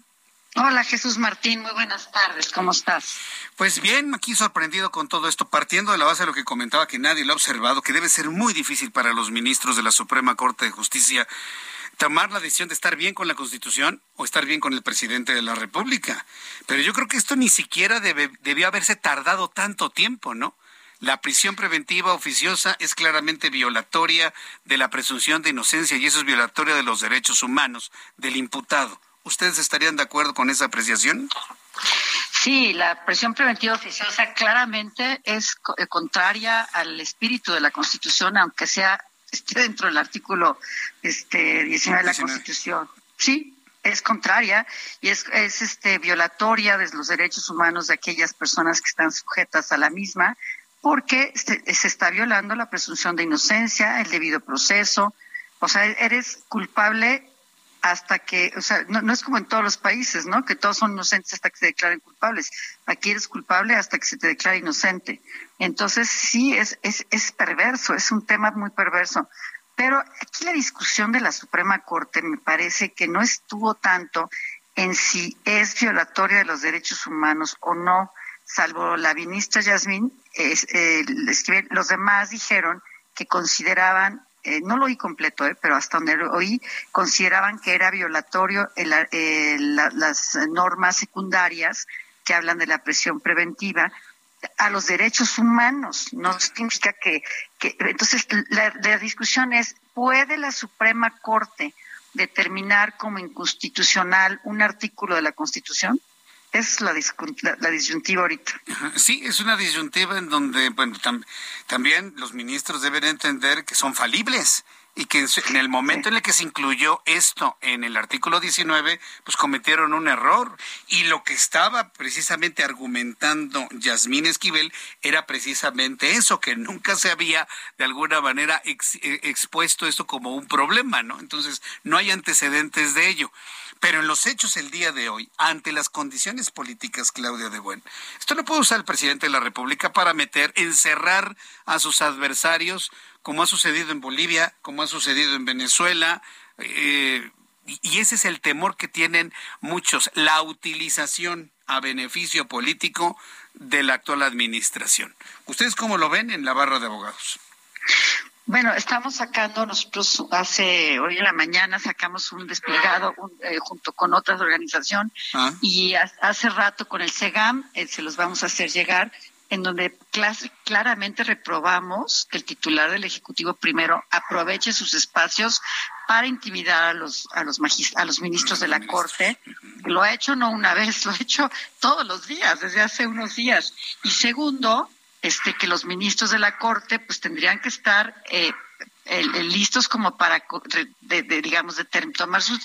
Hola Jesús Martín, muy buenas tardes, ¿cómo estás? Pues bien, aquí sorprendido con todo esto, partiendo de la base de lo que comentaba que nadie lo ha observado, que debe ser muy difícil para los ministros de la Suprema Corte de Justicia tomar la decisión de estar bien con la Constitución o estar bien con el presidente de la República. Pero yo creo que esto ni siquiera debió haberse tardado tanto tiempo, ¿no? La prisión preventiva oficiosa es claramente violatoria de la presunción de inocencia y eso es violatoria de los derechos humanos del imputado. ¿Ustedes estarían de acuerdo con esa apreciación? Sí, la presión preventiva oficiosa claramente es eh, contraria al espíritu de la Constitución, aunque sea esté dentro del artículo este 19 de la Constitución. Sí, es contraria y es, es este violatoria de los derechos humanos de aquellas personas que están sujetas a la misma, porque se, se está violando la presunción de inocencia, el debido proceso. O sea, eres culpable hasta que, o sea, no, es como en todos los países, ¿no? Que todos son inocentes hasta que se declaren culpables. Aquí eres culpable hasta que se te declare inocente. Entonces, sí, es, es, es perverso, es un tema muy perverso. Pero aquí la discusión de la Suprema Corte me parece que no estuvo tanto en si es violatoria de los derechos humanos o no, salvo la ministra Yasmín, eh, los demás dijeron que consideraban eh, no lo oí completo, eh, pero hasta donde lo oí, consideraban que era violatorio las normas secundarias que hablan de la presión preventiva a los derechos humanos. No significa que, que entonces la, la discusión es, ¿puede la Suprema Corte determinar como inconstitucional un artículo de la Constitución? Es la, la, disyuntiva ahorita. Sí, es una disyuntiva en donde, bueno, también los ministros deben entender que son falibles y que en, el momento en el que se incluyó esto en el artículo 19, pues cometieron un error. Y lo que estaba precisamente argumentando Yasmín Esquivel era precisamente eso, que nunca se había de alguna manera eh, expuesto esto como un problema, ¿no? Entonces, no hay antecedentes de ello. Pero en los hechos el día de hoy, ante las condiciones políticas, Claudia de Buen, esto lo puede usar el presidente de la República para meter, encerrar a sus adversarios, como ha sucedido en Bolivia, como ha sucedido en Venezuela, eh, y ese es el temor que tienen muchos, la utilización a beneficio político de la actual administración. ¿Ustedes cómo lo ven en la barra de abogados? Bueno, estamos sacando, nosotros hace, hoy en la mañana sacamos un desplegado eh, junto con otras organizaciones ah. y hace rato con el SEGAM eh, se los vamos a hacer llegar en donde claramente reprobamos que el titular del Ejecutivo primero aproveche sus espacios para intimidar a los a los a los ministros de la Corte. Lo ha hecho no una vez, lo ha hecho todos los días, desde hace unos días. Y segundo, este que los ministros de la Corte pues tendrían que estar eh, listos como para, digamos, de, tomar sus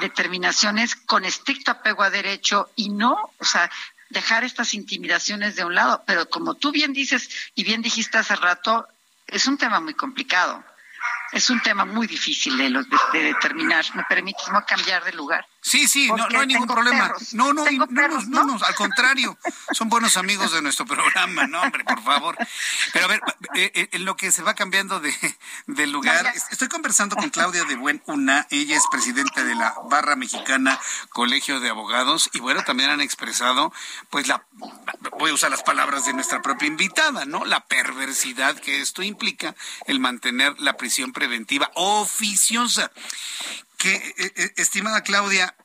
determinaciones con estricto apego a derecho y no, o sea, dejar estas intimidaciones de un lado. Pero como tú bien dices y bien dijiste hace rato, es un tema muy complicado. Es un tema muy difícil de, de determinar. ¿Me permites no cambiar de lugar? Sí, sí, no, no, hay ningún problema. No, no, no, no, no, al contrario, son buenos amigos de nuestro programa, no, hombre, por favor. Pero a ver, eh, eh, en lo que se va cambiando de, de lugar, estoy conversando con Claudia de Buen Una, ella es presidenta de la Barra Mexicana Colegio de Abogados, y bueno, también han expresado, pues la, voy a usar las palabras de nuestra propia invitada, ¿no? La perversidad que esto implica, el mantener la prisión preventiva oficiosa que, eh, eh, estimada Claudia,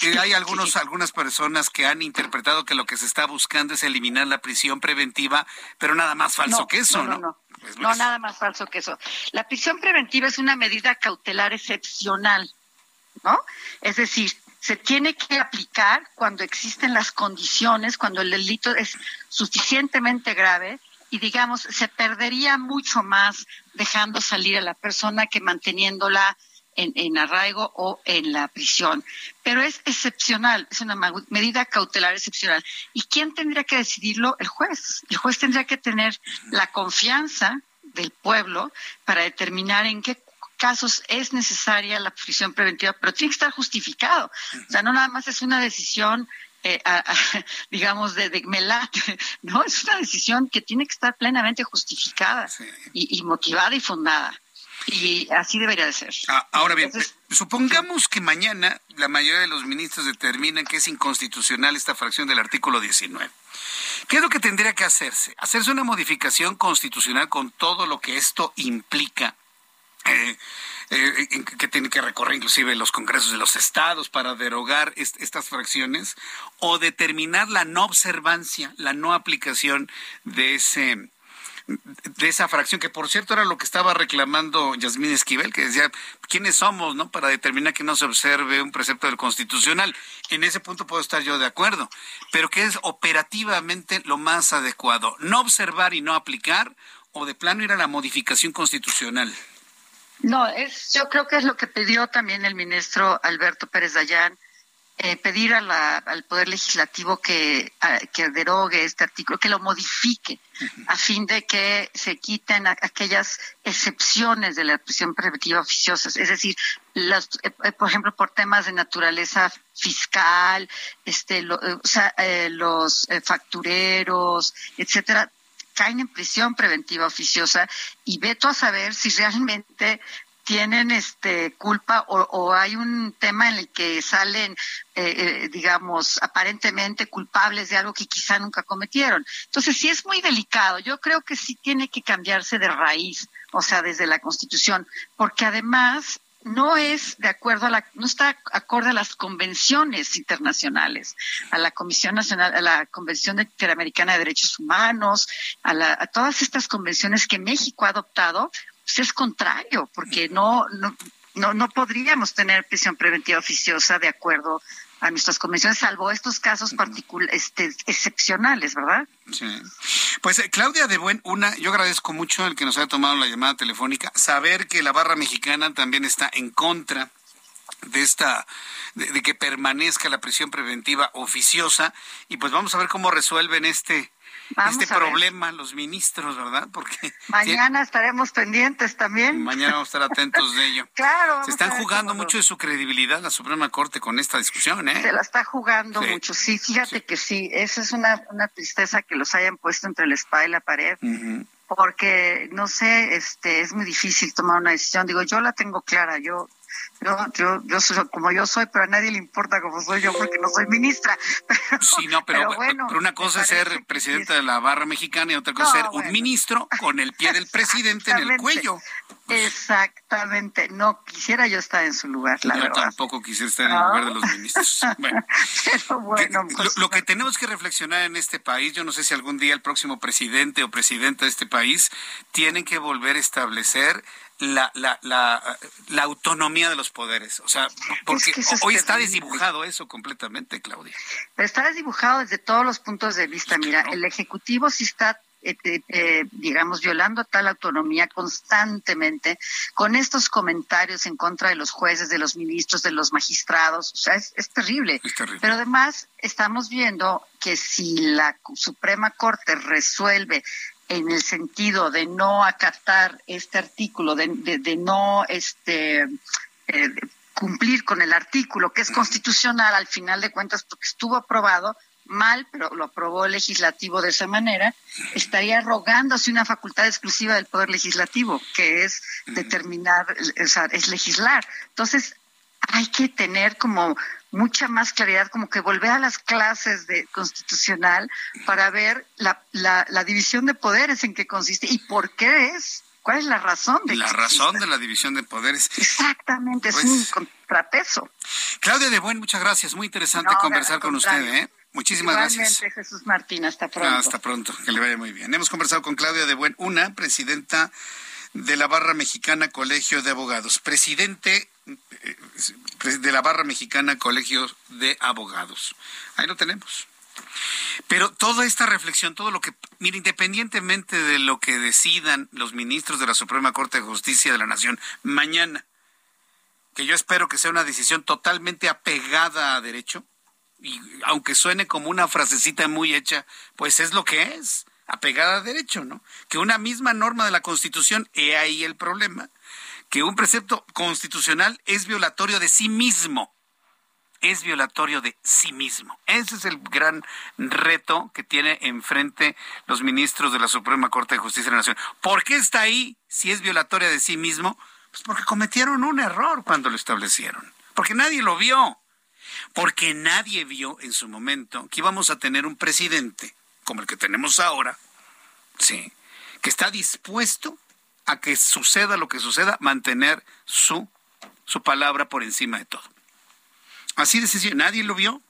eh, hay algunos, algunas personas que han interpretado que lo que se está buscando es eliminar la prisión preventiva, pero nada más falso que eso, ¿no? No, pues, no, pues, nada más falso que eso. La prisión preventiva es una medida cautelar excepcional, ¿no? Es decir, se tiene que aplicar cuando existen las condiciones, cuando el delito es suficientemente grave y digamos, se perdería mucho más dejando salir a la persona que manteniéndola en, arraigo o en la prisión. Pero es excepcional, es una medida cautelar excepcional. ¿Y quién tendría que decidirlo? El juez. El juez tendría que tener la confianza del pueblo para determinar en qué casos es necesaria la prisión preventiva, pero tiene que estar justificado. O sea, no nada más es una decisión eh, digamos, de, de melate, ¿no? Es una decisión que tiene que estar plenamente justificada y, motivada y fundada. Y así debería de ser. Ah, ahora bien, supongamos que mañana la mayoría de los ministros determinan que es inconstitucional esta fracción del artículo 19. ¿Qué es lo que tendría que hacerse? Hacerse una modificación constitucional con todo lo que esto implica. Eh, eh, que tiene que recorrer inclusive los congresos de los estados para derogar estas fracciones o determinar la no observancia, la no aplicación de ese de esa fracción, que por cierto era lo que estaba reclamando Yasmín Esquivel, que decía, ¿quiénes somos, no? Para determinar que no se observe un precepto del constitucional. En ese punto puedo estar yo de acuerdo, pero que es operativamente lo más adecuado, no observar y no aplicar, o de plano ir a la modificación constitucional. No, es, yo creo que es lo que pidió también el ministro Alberto Pérez Dayán eh, pedir a la, al Poder Legislativo que, que derogue este artículo, que lo modifique, a fin de que se quiten aquellas excepciones de la prisión preventiva oficiosa, es decir, las, eh, eh, por ejemplo, por temas de naturaleza fiscal, este, o sea, los factureros, etcétera, caen en prisión preventiva oficiosa y veto a saber si realmente tienen este culpa o, hay un tema en el que salen eh, eh, digamos aparentemente culpables de algo que quizá nunca cometieron. Entonces sí es muy delicado. Yo creo que sí tiene que cambiarse de raíz o sea desde la constitución porque además no es de acuerdo a la, no está acorde a las convenciones internacionales, a la Comisión Nacional, a la Convención Interamericana de Derechos Humanos, a, a todas estas convenciones que México ha adoptado, pues es contrario, porque no, no, no, podríamos tener prisión preventiva oficiosa de acuerdo a nuestras convenciones, salvo estos casos este, excepcionales, ¿verdad? Sí. Pues eh, Claudia de Buen, una, yo agradezco mucho el que nos haya tomado la llamada telefónica, saber que la barra mexicana también está en contra de esta de, que permanezca la prisión preventiva oficiosa y pues vamos a ver cómo resuelven este este problema los ministros, ¿verdad? Porque mañana estaremos pendientes también. Mañana vamos a estar atentos de ello. claro. Se están jugando mucho de su credibilidad la Suprema Corte con esta discusión, ¿eh? Se la está jugando mucho, sí, fíjate que sí, esa es una, una tristeza que los hayan puesto entre la espada y la pared. Porque, no sé, este, es muy difícil tomar una decisión. Digo, yo la tengo clara, yo yo, yo, yo soy como yo soy, pero a nadie le importa como soy yo porque no soy ministra. sí, no, pero, bueno, pero una cosa es ser presidenta de la barra mexicana y otra cosa es ser un ministro con el pie del presidente en el cuello. Exactamente, no quisiera yo estar en su lugar, la yo tampoco quisiera estar en el lugar de los ministros. Bueno, pero bueno pues, lo, que tenemos que reflexionar en este país, yo no sé si algún día el próximo presidente o presidenta de este país tienen que volver a establecer la, la, la, la autonomía de los poderes. O sea, porque hoy está desdibujado eso completamente, Claudia. Pero está desdibujado desde todos los puntos de vista. Mira, el Ejecutivo sí está eh, eh, eh, digamos, violando tal autonomía constantemente, con estos comentarios en contra de los jueces, de los ministros, de los magistrados. O sea, es, terrible. Pero además estamos viendo que si la Suprema Corte resuelve en el sentido de no acatar este artículo, de, de, no este, cumplir con el artículo que es constitucional al final de cuentas porque estuvo aprobado, mal, pero lo aprobó el legislativo de esa manera, estaría rogándose una facultad exclusiva del Poder Legislativo, que es determinar, o sea, es legislar. Entonces, hay que tener como mucha más claridad, como que volver a las clases de constitucional para ver la, la, división de poderes en qué consiste y por qué es. ¿Cuál es la razón de La razón de la división de poderes. Exactamente, es pues un contrapeso. Claudia de Buen, muchas gracias. Muy interesante conversar con usted. ¿eh? Muchísimas Igualmente, gracias. Jesús Martín, hasta pronto. hasta pronto, que le vaya muy bien. Hemos conversado con Claudia de Buen, una presidenta de la Barra Mexicana Colegio de Abogados, presidente eh, de la Barra Mexicana Colegio de Abogados. Ahí lo tenemos. Pero toda esta reflexión, todo lo que, mire, independientemente de lo que decidan los ministros de la Suprema Corte de Justicia de la Nación mañana, que yo espero que sea una decisión totalmente apegada a derecho, y aunque suene como una frasecita muy hecha, pues es lo que es, apegada a derecho, ¿no? Que una misma norma de la Constitución, he ahí el problema, que un precepto constitucional es violatorio de sí mismo, es violatorio de sí mismo. Ese es el gran reto que tiene enfrente los ministros de la Suprema Corte de Justicia de la Nación. ¿Por qué está ahí si es violatoria de sí mismo? Pues porque cometieron un error cuando lo establecieron, porque nadie lo vio porque nadie vio en su momento que íbamos a tener un presidente como el que tenemos ahora, sí, que está dispuesto a que suceda lo que suceda, mantener su, su palabra por encima de todo. Así de sencillo, nadie lo vio,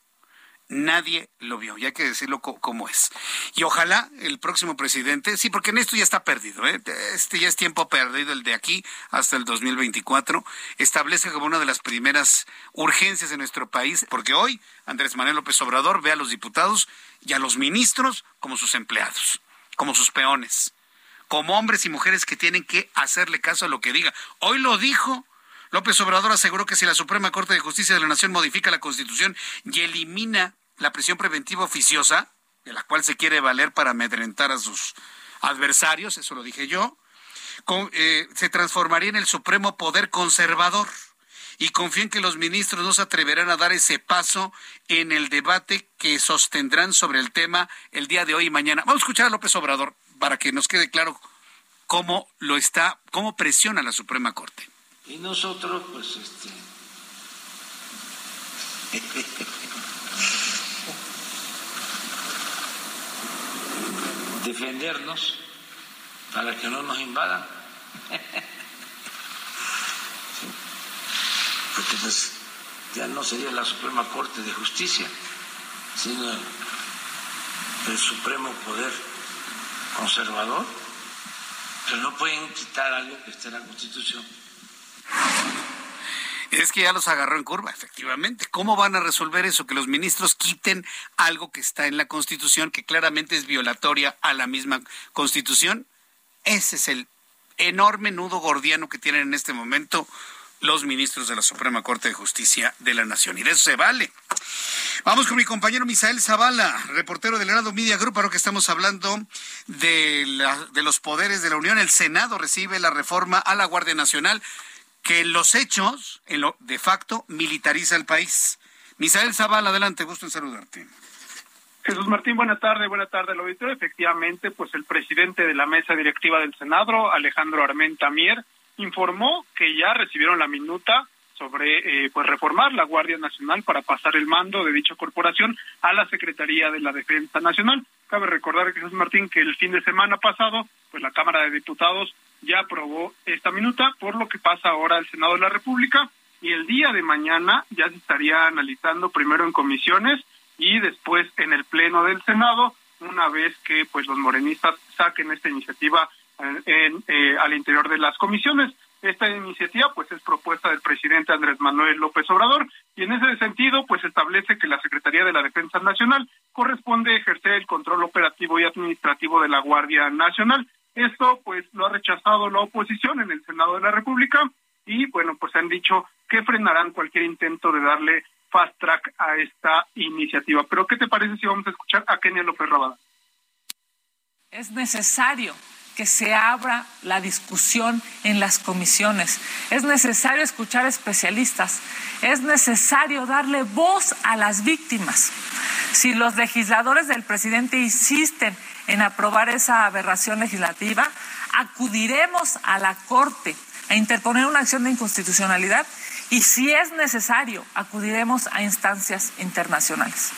nadie lo vio, y hay que decirlo como es. Y ojalá el próximo presidente, sí, porque en esto ya está perdido, ¿eh? este ya es tiempo perdido el de aquí hasta el 2024, establezca como una de las primeras urgencias en nuestro país, porque hoy Andrés Manuel López Obrador ve a los diputados y a los ministros como sus empleados, como sus peones, como hombres y mujeres que tienen que hacerle caso a lo que diga. Hoy lo dijo López Obrador aseguró que si la Suprema Corte de Justicia de la Nación modifica la Constitución y elimina la prisión preventiva oficiosa, de la cual se quiere valer para amedrentar a sus adversarios, eso lo dije yo, eh, se transformaría en el supremo poder conservador. Y confío en que los ministros no se atreverán a dar ese paso en el debate que sostendrán sobre el tema el día de hoy y mañana. Vamos a escuchar a López Obrador para que nos quede claro cómo lo está, cómo presiona la Suprema Corte. Y nosotros, pues, este, defendernos para que no nos invadan. Porque pues ya no sería la Suprema Corte de Justicia, sino el Supremo Poder Conservador. Pero no pueden quitar algo que esté en la Constitución. Es que ya los agarró en curva, efectivamente. ¿Cómo van a resolver eso? Que los ministros quiten algo que está en la Constitución, que claramente es violatoria a la misma Constitución. Ese es el enorme nudo gordiano que tienen en este momento los ministros de la Suprema Corte de Justicia de la Nación. Y de eso se vale. Vamos con mi compañero Misael Zavala, reportero del Heraldo Media Group, ahora que estamos hablando de, de los poderes de la Unión. El Senado recibe la reforma a la Guardia Nacional que los hechos, en lo de facto, militariza el país. Misael Zavala, adelante, gusto en saludarte. Jesús Martín, buena tarde, buena tarde al auditorio. Efectivamente, pues el presidente de la mesa directiva del Senado, Alejandro Armenta Mier, informó que ya recibieron la minuta sobre eh, pues reformar la Guardia Nacional para pasar el mando de dicha corporación a la Secretaría de la Defensa Nacional. Cabe recordar, Jesús Martín, que el fin de semana pasado, pues la Cámara de Diputados ya aprobó esta minuta, por lo que pasa ahora al Senado de la República y el día de mañana ya se estaría analizando primero en comisiones y después en el Pleno del Senado, una vez que pues los morenistas saquen esta iniciativa en, eh, al interior de las comisiones. Esta iniciativa pues es propuesta del presidente Andrés Manuel López Obrador y en ese sentido pues establece que la Secretaría de la Defensa Nacional corresponde ejercer el control operativo y administrativo de la Guardia Nacional. Esto pues lo ha rechazado la oposición en el Senado de la República y bueno pues han dicho que frenarán cualquier intento de darle fast track a esta iniciativa. Pero ¿qué te parece si vamos a escuchar a Kenia López Rabada? Es necesario que se abra la discusión en las comisiones. Es necesario escuchar especialistas. Es necesario darle voz a las víctimas. Si los legisladores del presidente insisten en aprobar esa aberración legislativa, acudiremos a la Corte a interponer una acción de inconstitucionalidad y si es necesario, acudiremos a instancias internacionales.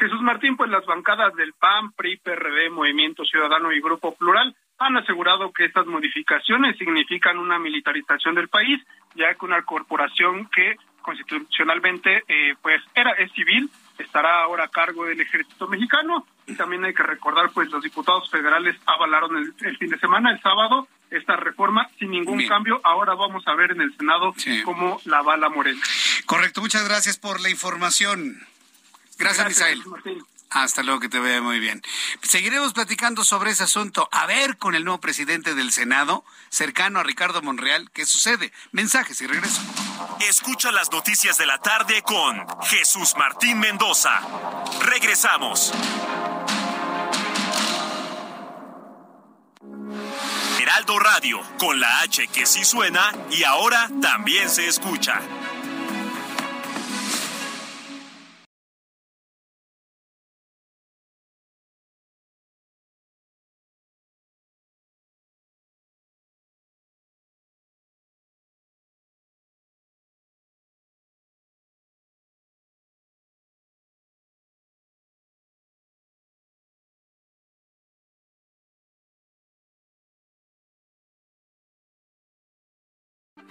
Jesús Martín, pues las bancadas del PAN, PRI, PRD, Movimiento Ciudadano y Grupo Plural han asegurado que estas modificaciones significan una militarización del país, ya que una corporación que constitucionalmente eh, pues era es civil estará ahora a cargo del ejército mexicano. Y también hay que recordar pues los diputados federales avalaron el, fin de semana el sábado esta reforma sin ningún cambio. Ahora vamos a ver en el senado cómo la bala Morena. Correcto muchas gracias por la información Gracias, Misael. Hasta luego, que te vea muy bien. Seguiremos platicando sobre ese asunto. A ver con el nuevo presidente del Senado, cercano a Ricardo Monreal, qué sucede. Mensajes y regreso. Escucha las noticias de la tarde con Jesús Martín Mendoza. Regresamos. Heraldo Radio, con la H que sí suena y ahora también se escucha.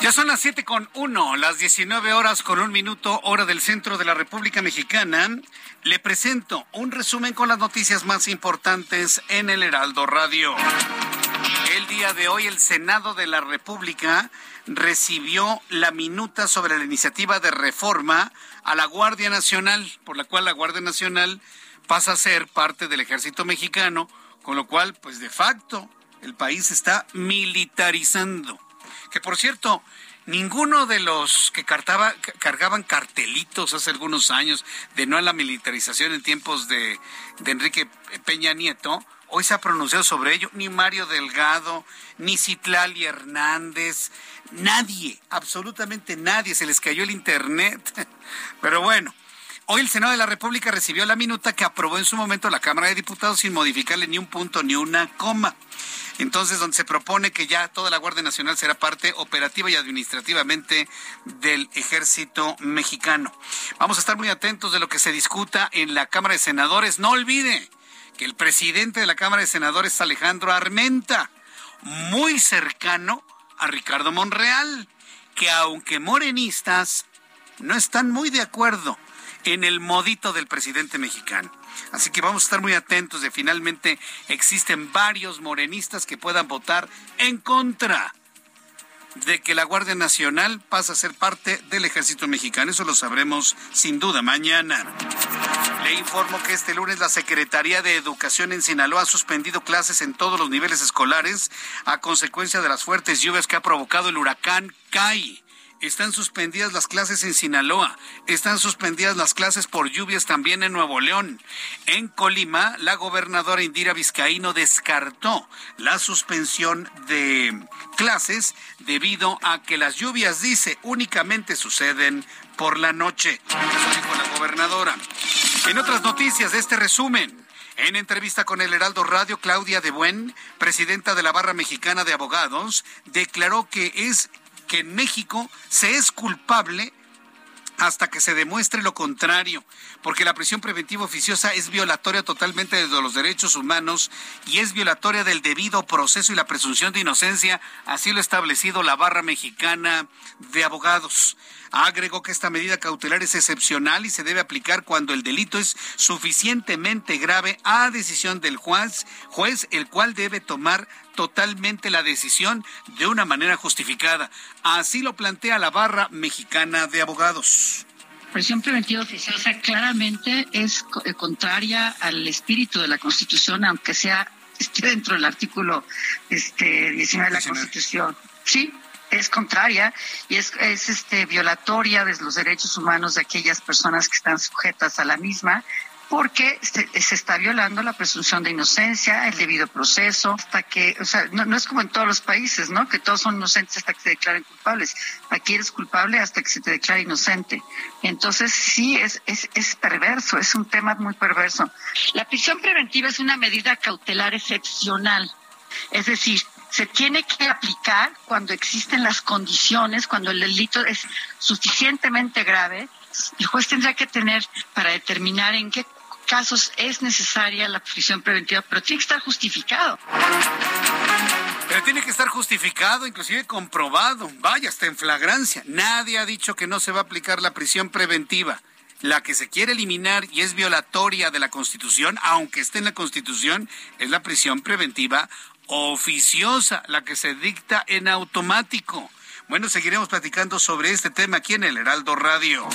Ya son las siete con uno, las 19 horas con un minuto, hora del centro de la República Mexicana. Le presento un resumen con las noticias más importantes en el Heraldo Radio. El día de hoy el Senado de la República recibió la minuta sobre la iniciativa de reforma a la Guardia Nacional, por la cual la Guardia Nacional pasa a ser parte del ejército mexicano, con lo cual, pues de facto, el país está militarizando que por cierto, ninguno de los que cargaban cartelitos hace algunos años de no a la militarización en tiempos de, Enrique Peña Nieto, hoy se ha pronunciado sobre ello, ni Mario Delgado, ni Citlali Hernández, nadie, absolutamente nadie, se les cayó el internet. Pero bueno, hoy el Senado de la República recibió la minuta que aprobó en su momento la Cámara de Diputados sin modificarle ni un punto ni una coma. Entonces, donde se propone que ya toda la Guardia Nacional será parte operativa y administrativamente del ejército mexicano. Vamos a estar muy atentos de lo que se discuta en la Cámara de Senadores. No olvide que el presidente de la Cámara de Senadores es Alejandro Armenta, muy cercano a Ricardo Monreal, que aunque morenistas no están muy de acuerdo en el modito del presidente mexicano. Así que vamos a estar muy atentos de finalmente existen varios morenistas que puedan votar en contra de que la Guardia Nacional pase a ser parte del ejército mexicano. Eso lo sabremos sin duda mañana. Le informo que este lunes la Secretaría de Educación en Sinaloa ha suspendido clases en todos los niveles escolares a consecuencia de las fuertes lluvias que ha provocado el huracán Kai. Están suspendidas las clases en Sinaloa. Están suspendidas las clases por lluvias también en Nuevo León. En Colima, la gobernadora Indira Vizcaíno descartó la suspensión de clases debido a que las lluvias, dice, únicamente suceden por la noche. Eso dijo la gobernadora. En otras noticias de este resumen. En entrevista con el Heraldo Radio, Claudia de Buen, presidenta de la Barra Mexicana de Abogados, declaró que es que en México se es culpable hasta que se demuestre lo contrario, porque la prisión preventiva oficiosa es violatoria totalmente de los derechos humanos y es violatoria del debido proceso y la presunción de inocencia, así lo ha establecido la barra mexicana de abogados. Agregó que esta medida cautelar es excepcional y se debe aplicar cuando el delito es suficientemente grave a decisión del juez, juez el cual debe tomar totalmente la decisión de una manera justificada. Así lo plantea la barra mexicana de abogados prisión preventiva oficiosa claramente es eh, contraria al espíritu de la Constitución, aunque sea esté dentro del artículo este 19 de la Constitución. Sí, es contraria y es, es este violatoria de los derechos humanos de aquellas personas que están sujetas a la misma porque se, está violando la presunción de inocencia, el debido proceso, hasta que, o sea, no, es como en todos los países, ¿no? Que todos son inocentes hasta que se declaren culpables. Aquí eres culpable hasta que se te declare inocente. Entonces, sí, es, es, es perverso, es un tema muy perverso. La prisión preventiva es una medida cautelar excepcional. Es decir, se tiene que aplicar cuando existen las condiciones, cuando el delito es suficientemente grave. El juez tendrá que tener para determinar en qué casos es necesaria la prisión preventiva, pero tiene que estar justificado. Pero tiene que estar justificado, inclusive comprobado. Vaya, hasta en flagrancia. Nadie ha dicho que no se va a aplicar la prisión preventiva. La que se quiere eliminar y es violatoria de la Constitución, aunque esté en la Constitución, es la prisión preventiva oficiosa, la que se dicta en automático. Bueno, seguiremos platicando sobre este tema aquí en el Heraldo Radio.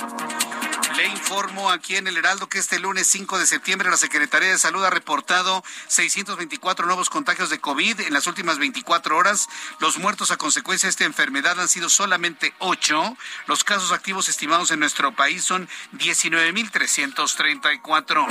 Le informo aquí en el Heraldo que este lunes 5 de septiembre la Secretaría de Salud ha reportado 624 nuevos contagios de COVID en las últimas 24 horas. Los muertos a consecuencia de esta enfermedad han sido solamente 8. Los casos activos estimados en nuestro país son 19.334.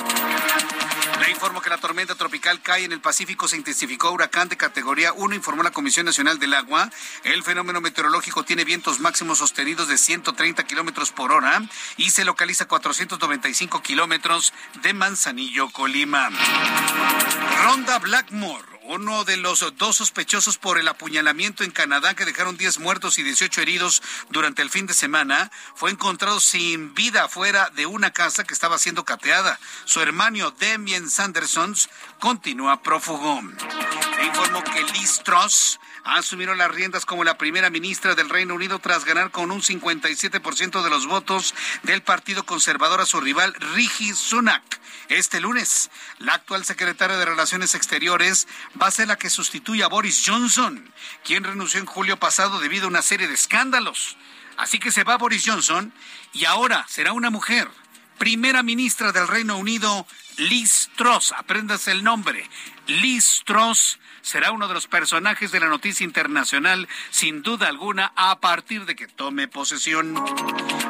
Le informo que la tormenta tropical cae en el Pacífico se intensificó huracán de categoría 1, informó la Comisión Nacional del Agua. El fenómeno meteorológico tiene vientos máximos sostenidos de 130 kilómetros por hora y se localiza a 495 kilómetros de Manzanillo, Colima. Ronda Blackmore uno de los dos sospechosos por el apuñalamiento en Canadá que dejaron 10 muertos y 18 heridos durante el fin de semana, fue encontrado sin vida fuera de una casa que estaba siendo cateada. Su hermano Damien Sanderson continúa prófugo. Informó que Liz Truss asumieron las riendas como la primera ministra del Reino Unido tras ganar con un 57% de los votos del Partido Conservador a su rival Rishi Sunak. Este lunes, la actual secretaria de Relaciones Exteriores va a ser la que sustituye a Boris Johnson, quien renunció en julio pasado debido a una serie de escándalos. Así que se va Boris Johnson y ahora será una mujer, primera ministra del Reino Unido Liz Truss, apréndase el nombre. Liz Truss será uno de los personajes de la noticia internacional, sin duda alguna, a partir de que tome posesión.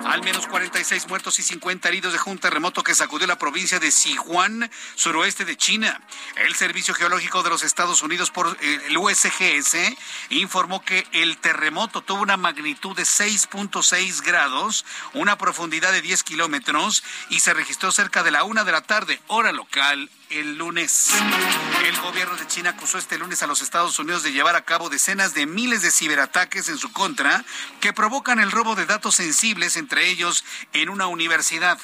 Al menos 46 muertos y 50 heridos de un terremoto que sacudió la provincia de Sichuan, suroeste de China. El Servicio Geológico de los Estados Unidos por eh, el USGS informó que el terremoto tuvo una magnitud de 6.6 grados, una profundidad de 10 kilómetros y se registró cerca de la una de la tarde, hora local el lunes. El gobierno de China acusó este lunes a los Estados Unidos de llevar a cabo decenas de miles de ciberataques en su contra que provocan el robo de datos sensibles, entre ellos en una universidad.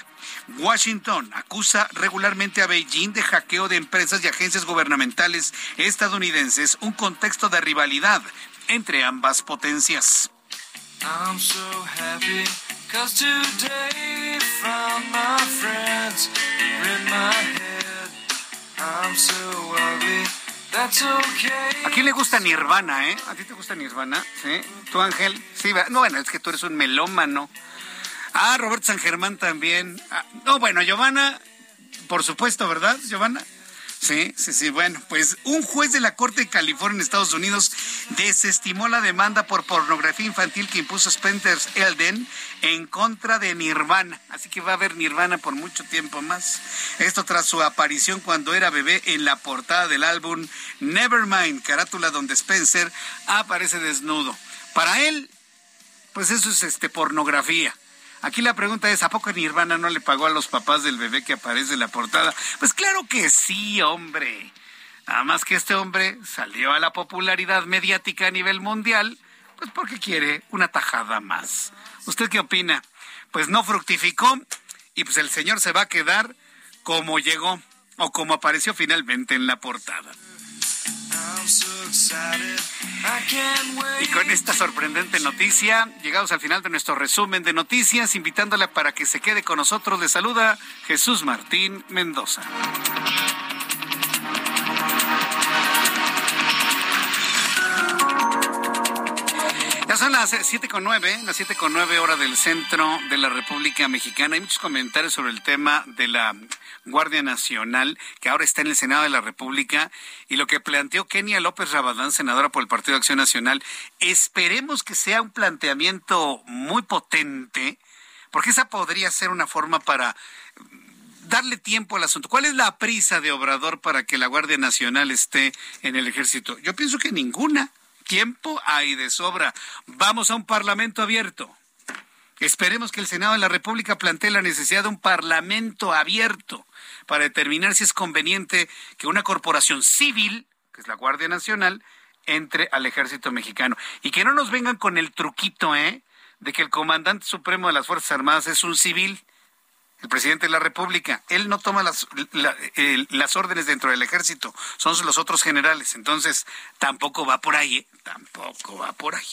Washington acusa regularmente a Beijing de hackeo de empresas y agencias gubernamentales estadounidenses, un contexto de rivalidad entre ambas potencias. ¿A quién le gusta Nirvana, eh? ¿A ti te gusta Nirvana? ¿Sí? ¿Tu Ángel? Sí, no, bueno, es que tú eres un melómano. Ah, Robert San Germán también. Ah, no, bueno, Giovanna, por supuesto, ¿verdad, Giovanna? Sí, sí, sí. Bueno, pues un juez de la Corte de California Estados Unidos desestimó la demanda por pornografía infantil que impuso Spencer Elden en contra de Nirvana. Así que va a haber Nirvana por mucho tiempo más. Esto tras su aparición cuando era bebé en la portada del álbum Nevermind, carátula donde Spencer aparece desnudo. Para él, pues eso es este pornografía. Aquí la pregunta es, ¿a poco Nirvana no le pagó a los papás del bebé que aparece en la portada? Pues claro que sí, hombre. Nada más que este hombre salió a la popularidad mediática a nivel mundial, pues porque quiere una tajada más. ¿Usted qué opina? Pues no fructificó y pues el señor se va a quedar como llegó o como apareció finalmente en la portada. Y con esta sorprendente noticia, llegamos al final de nuestro resumen de noticias, invitándola para que se quede con nosotros. Le saluda Jesús Martín Mendoza. Ya son las siete con nueve, las siete con nueve hora del centro de la República Mexicana. Hay muchos comentarios sobre el tema de la Guardia Nacional, que ahora está en el Senado de la República, y lo que planteó Kenia López Rabadán, senadora por el Partido de Acción Nacional, esperemos que sea un planteamiento muy potente, porque esa podría ser una forma para darle tiempo al asunto. ¿Cuál es la prisa de Obrador para que la Guardia Nacional esté en el ejército? Yo pienso que ninguna. Tiempo hay de sobra. Vamos a un parlamento abierto. Esperemos que el Senado de la República plantee la necesidad de un parlamento abierto para determinar si es conveniente que una corporación civil, que es la Guardia Nacional, entre al ejército mexicano. Y que no nos vengan con el truquito, ¿eh? De que el comandante supremo de las Fuerzas Armadas es un civil el presidente de la República. Él no toma las, las órdenes dentro del ejército, son los otros generales. Entonces, tampoco va por ahí, ¿eh? tampoco va por ahí.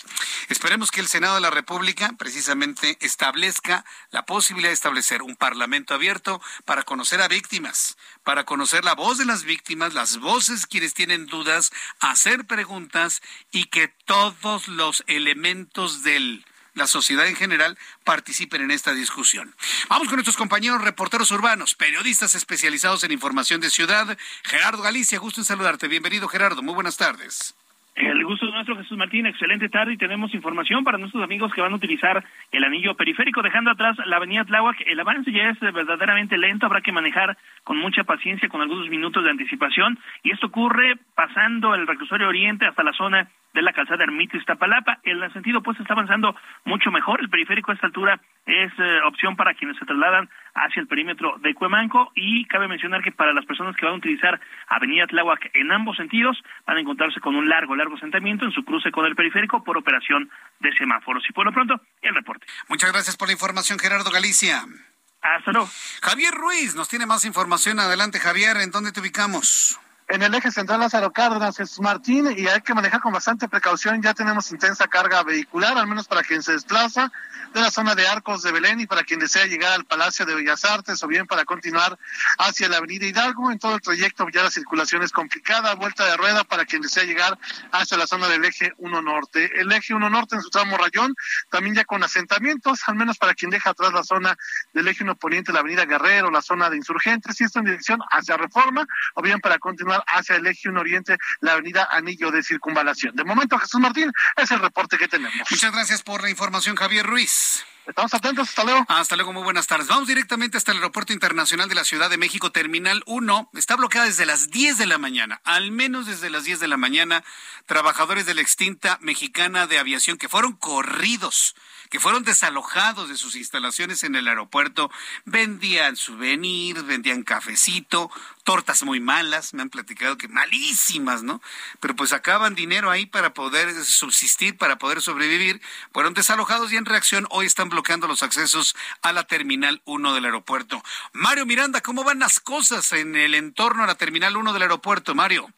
Esperemos que el Senado de la República precisamente establezca la posibilidad de establecer un parlamento abierto para conocer a víctimas, para conocer la voz de las víctimas, las voces quienes tienen dudas, hacer preguntas y que todos los elementos del la sociedad en general participen en esta discusión. Vamos con nuestros compañeros reporteros urbanos, periodistas especializados en información de ciudad. Gerardo Galicia, gusto en saludarte. Bienvenido, Gerardo. Muy buenas tardes. El gusto es nuestro, Jesús Martín. Excelente tarde y tenemos información para nuestros amigos que van a utilizar el anillo periférico, dejando atrás la avenida Tláhuac. El avance ya es verdaderamente lento, habrá que manejar con mucha paciencia, con algunos minutos de anticipación. Y esto ocurre pasando el reclusorio oriente hasta la zona de la calzada Ermita Iztapalapa. El sentido pues está avanzando mucho mejor. El periférico a esta altura es eh, opción para quienes se trasladan hacia el perímetro de Cuemanco y cabe mencionar que para las personas que van a utilizar Avenida Tláhuac en ambos sentidos van a encontrarse con un largo, largo asentamiento en su cruce con el periférico por operación de semáforos. Y por lo pronto, el reporte. Muchas gracias por la información, Gerardo Galicia. Hasta luego. Javier Ruiz nos tiene más información. Adelante, Javier. ¿En dónde te ubicamos? En el eje central Lázaro Cárdenas, Jesús Martín, y hay que manejar con bastante precaución. Ya tenemos intensa carga vehicular, al menos para quien se desplaza de la zona de Arcos de Belén y para quien desea llegar al Palacio de Bellas Artes o bien para continuar hacia la Avenida Hidalgo. En todo el trayecto ya la circulación es complicada, vuelta de rueda para quien desea llegar hacia la zona del eje 1 Norte. El eje 1 Norte en su tramo Rayón, también ya con asentamientos, al menos para quien deja atrás la zona del eje 1 Poniente, la Avenida Guerrero, la zona de Insurgentes, y esto en dirección hacia Reforma, o bien para continuar hacia el eje 1 Oriente, la Avenida Anillo de Circunvalación. De momento, Jesús Martín, es el reporte que tenemos. Muchas gracias por la información, Javier Ruiz. Estamos atentos, hasta luego. Hasta luego, muy buenas tardes. Vamos directamente hasta el Aeropuerto Internacional de la Ciudad de México, Terminal 1. Está bloqueada desde las 10 de la mañana, al menos desde las 10 de la mañana. Trabajadores de la extinta mexicana de aviación que fueron corridos que fueron desalojados de sus instalaciones en el aeropuerto, vendían souvenirs, vendían cafecito, tortas muy malas, me han platicado que malísimas, ¿no? Pero pues sacaban dinero ahí para poder subsistir, para poder sobrevivir. Fueron desalojados y en reacción hoy están bloqueando los accesos a la Terminal 1 del aeropuerto. Mario Miranda, ¿cómo van las cosas en el entorno a la Terminal 1 del aeropuerto, Mario?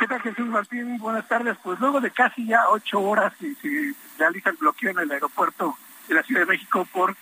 ¿Qué tal Jesús Martín? Buenas tardes. Pues luego de casi ya ocho horas y se realiza el bloqueo en el aeropuerto de la Ciudad de México por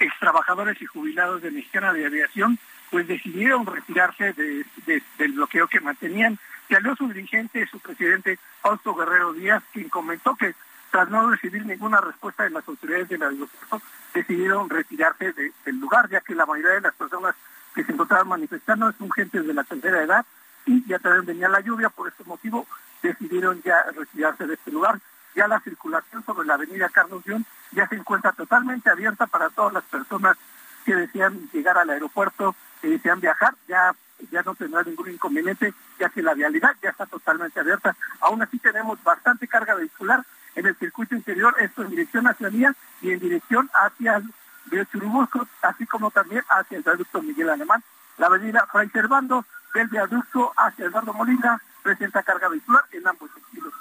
ex trabajadores y jubilados de Mexicana de Aviación, pues decidieron retirarse del bloqueo que mantenían. Salió su dirigente, su presidente Fausto Guerrero Díaz, quien comentó que tras no recibir ninguna respuesta de las autoridades del aeropuerto, decidieron retirarse del lugar, ya que la mayoría de las personas que se encontraban manifestando son gentes de la tercera edad y ya también venía la lluvia, por este motivo decidieron ya retirarse de este lugar. Ya la circulación sobre la avenida Carlos Dion ya se encuentra totalmente abierta para todas las personas que desean llegar al aeropuerto, que desean viajar, ya, ya no tendrá ningún inconveniente, ya que la vialidad ya está totalmente abierta. Aún así tenemos bastante carga vehicular en el circuito interior, esto en dirección hacia Mía y en dirección hacia el Churubusco, así como también hacia el viaducto Miguel Alemán. La avenida Fray Servando del viaducto hacia Eduardo Molina presenta carga vehicular en ambos sentidos.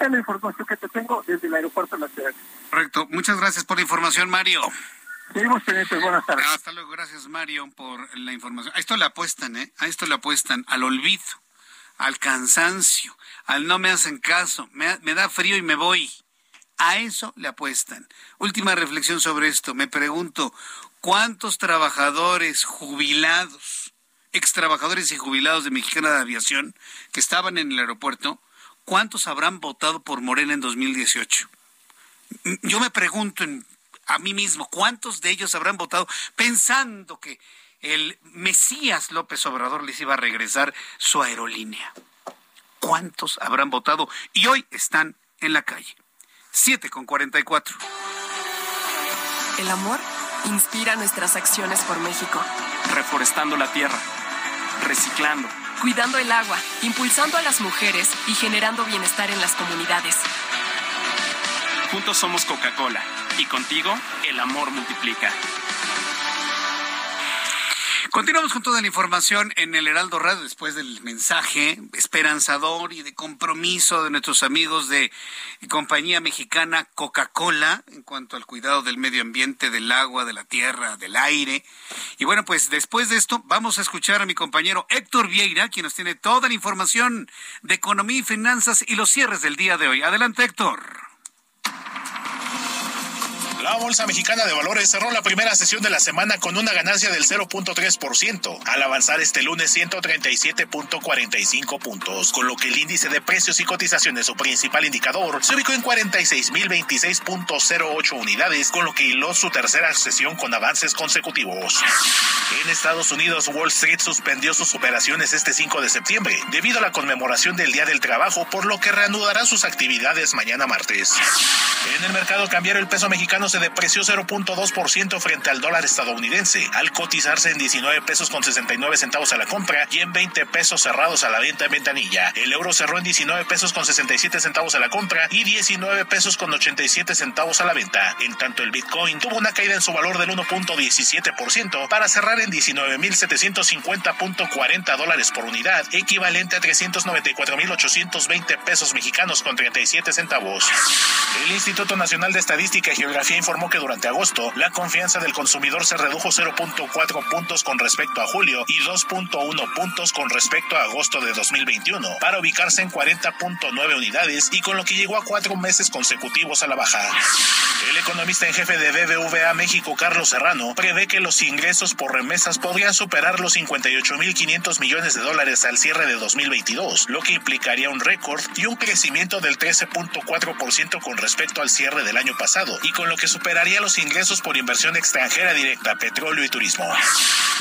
Es la información que te tengo desde el aeropuerto de la ciudad. Correcto. Muchas gracias por la información, Mario. Seguimos pendientes. Buenas tardes. Hasta luego. Gracias, Mario, por la información. A esto le apuestan, ¿eh? A esto le apuestan. Al olvido, al cansancio, al no me hacen caso, me, da frío y me voy. A eso le apuestan. Última reflexión sobre esto. Me pregunto, ¿cuántos trabajadores jubilados, ex trabajadores y jubilados de Mexicana de Aviación que estaban en el aeropuerto, cuántos habrán votado por Morena en 2018? Yo me pregunto a mí mismo, ¿cuántos de ellos habrán votado pensando que el Mesías López Obrador les iba a regresar su aerolínea? ¿Cuántos habrán votado? Y hoy están en la calle. 7 con 44. El amor inspira nuestras acciones por México. Reforestando la tierra, reciclando, cuidando el agua, impulsando a las mujeres y generando bienestar en las comunidades. Juntos somos Coca-Cola y contigo el amor multiplica. Continuamos con toda la información en el Heraldo Radio después del mensaje esperanzador y de compromiso de nuestros amigos de compañía mexicana Coca-Cola en cuanto al cuidado del medio ambiente, del agua, de la tierra, del aire. Y bueno, pues después de esto vamos a escuchar a mi compañero Héctor Vieira, quien nos tiene toda la información de economía y finanzas y los cierres del día de hoy. Adelante, Héctor. La Bolsa Mexicana de Valores cerró la primera sesión de la semana con una ganancia del 0.3%, al avanzar este lunes 137.45 puntos, con lo que el índice de precios y cotizaciones, su principal indicador, se ubicó en 46.026.08 unidades, con lo que hiló su tercera sesión con avances consecutivos. En Estados Unidos, Wall Street suspendió sus operaciones este 5 de septiembre, debido a la conmemoración del Día del Trabajo, por lo que reanudará sus actividades mañana martes. En el mercado cambiario, el peso mexicano se depreció 0.2% frente al dólar estadounidense, al cotizarse en 19 pesos con 69 centavos a la compra y en 20 pesos cerrados a la venta en ventanilla. El euro cerró en 19 pesos con 67 centavos a la compra y 19 pesos con 87 centavos a la venta. En tanto, el Bitcoin tuvo una caída en su valor del 1.17% para cerrar en 19.750.40 dólares por unidad, equivalente a 394.820 pesos mexicanos con 37 centavos. El Instituto Nacional de Estadística, Geografía y informó que durante agosto la confianza del consumidor se redujo 0.4 puntos con respecto a julio y 2.1 puntos con respecto a agosto de 2021, para ubicarse en 40.9 unidades y con lo que llegó a cuatro meses consecutivos a la baja. El economista en jefe de BBVA México, Carlos Serrano, prevé que los ingresos por remesas podrían superar los 58.500 millones de dólares al cierre de 2022, lo que implicaría un récord y un crecimiento del 13.4% con respecto al cierre del año pasado, y con lo que superaría los ingresos por inversión extranjera directa, petróleo y turismo.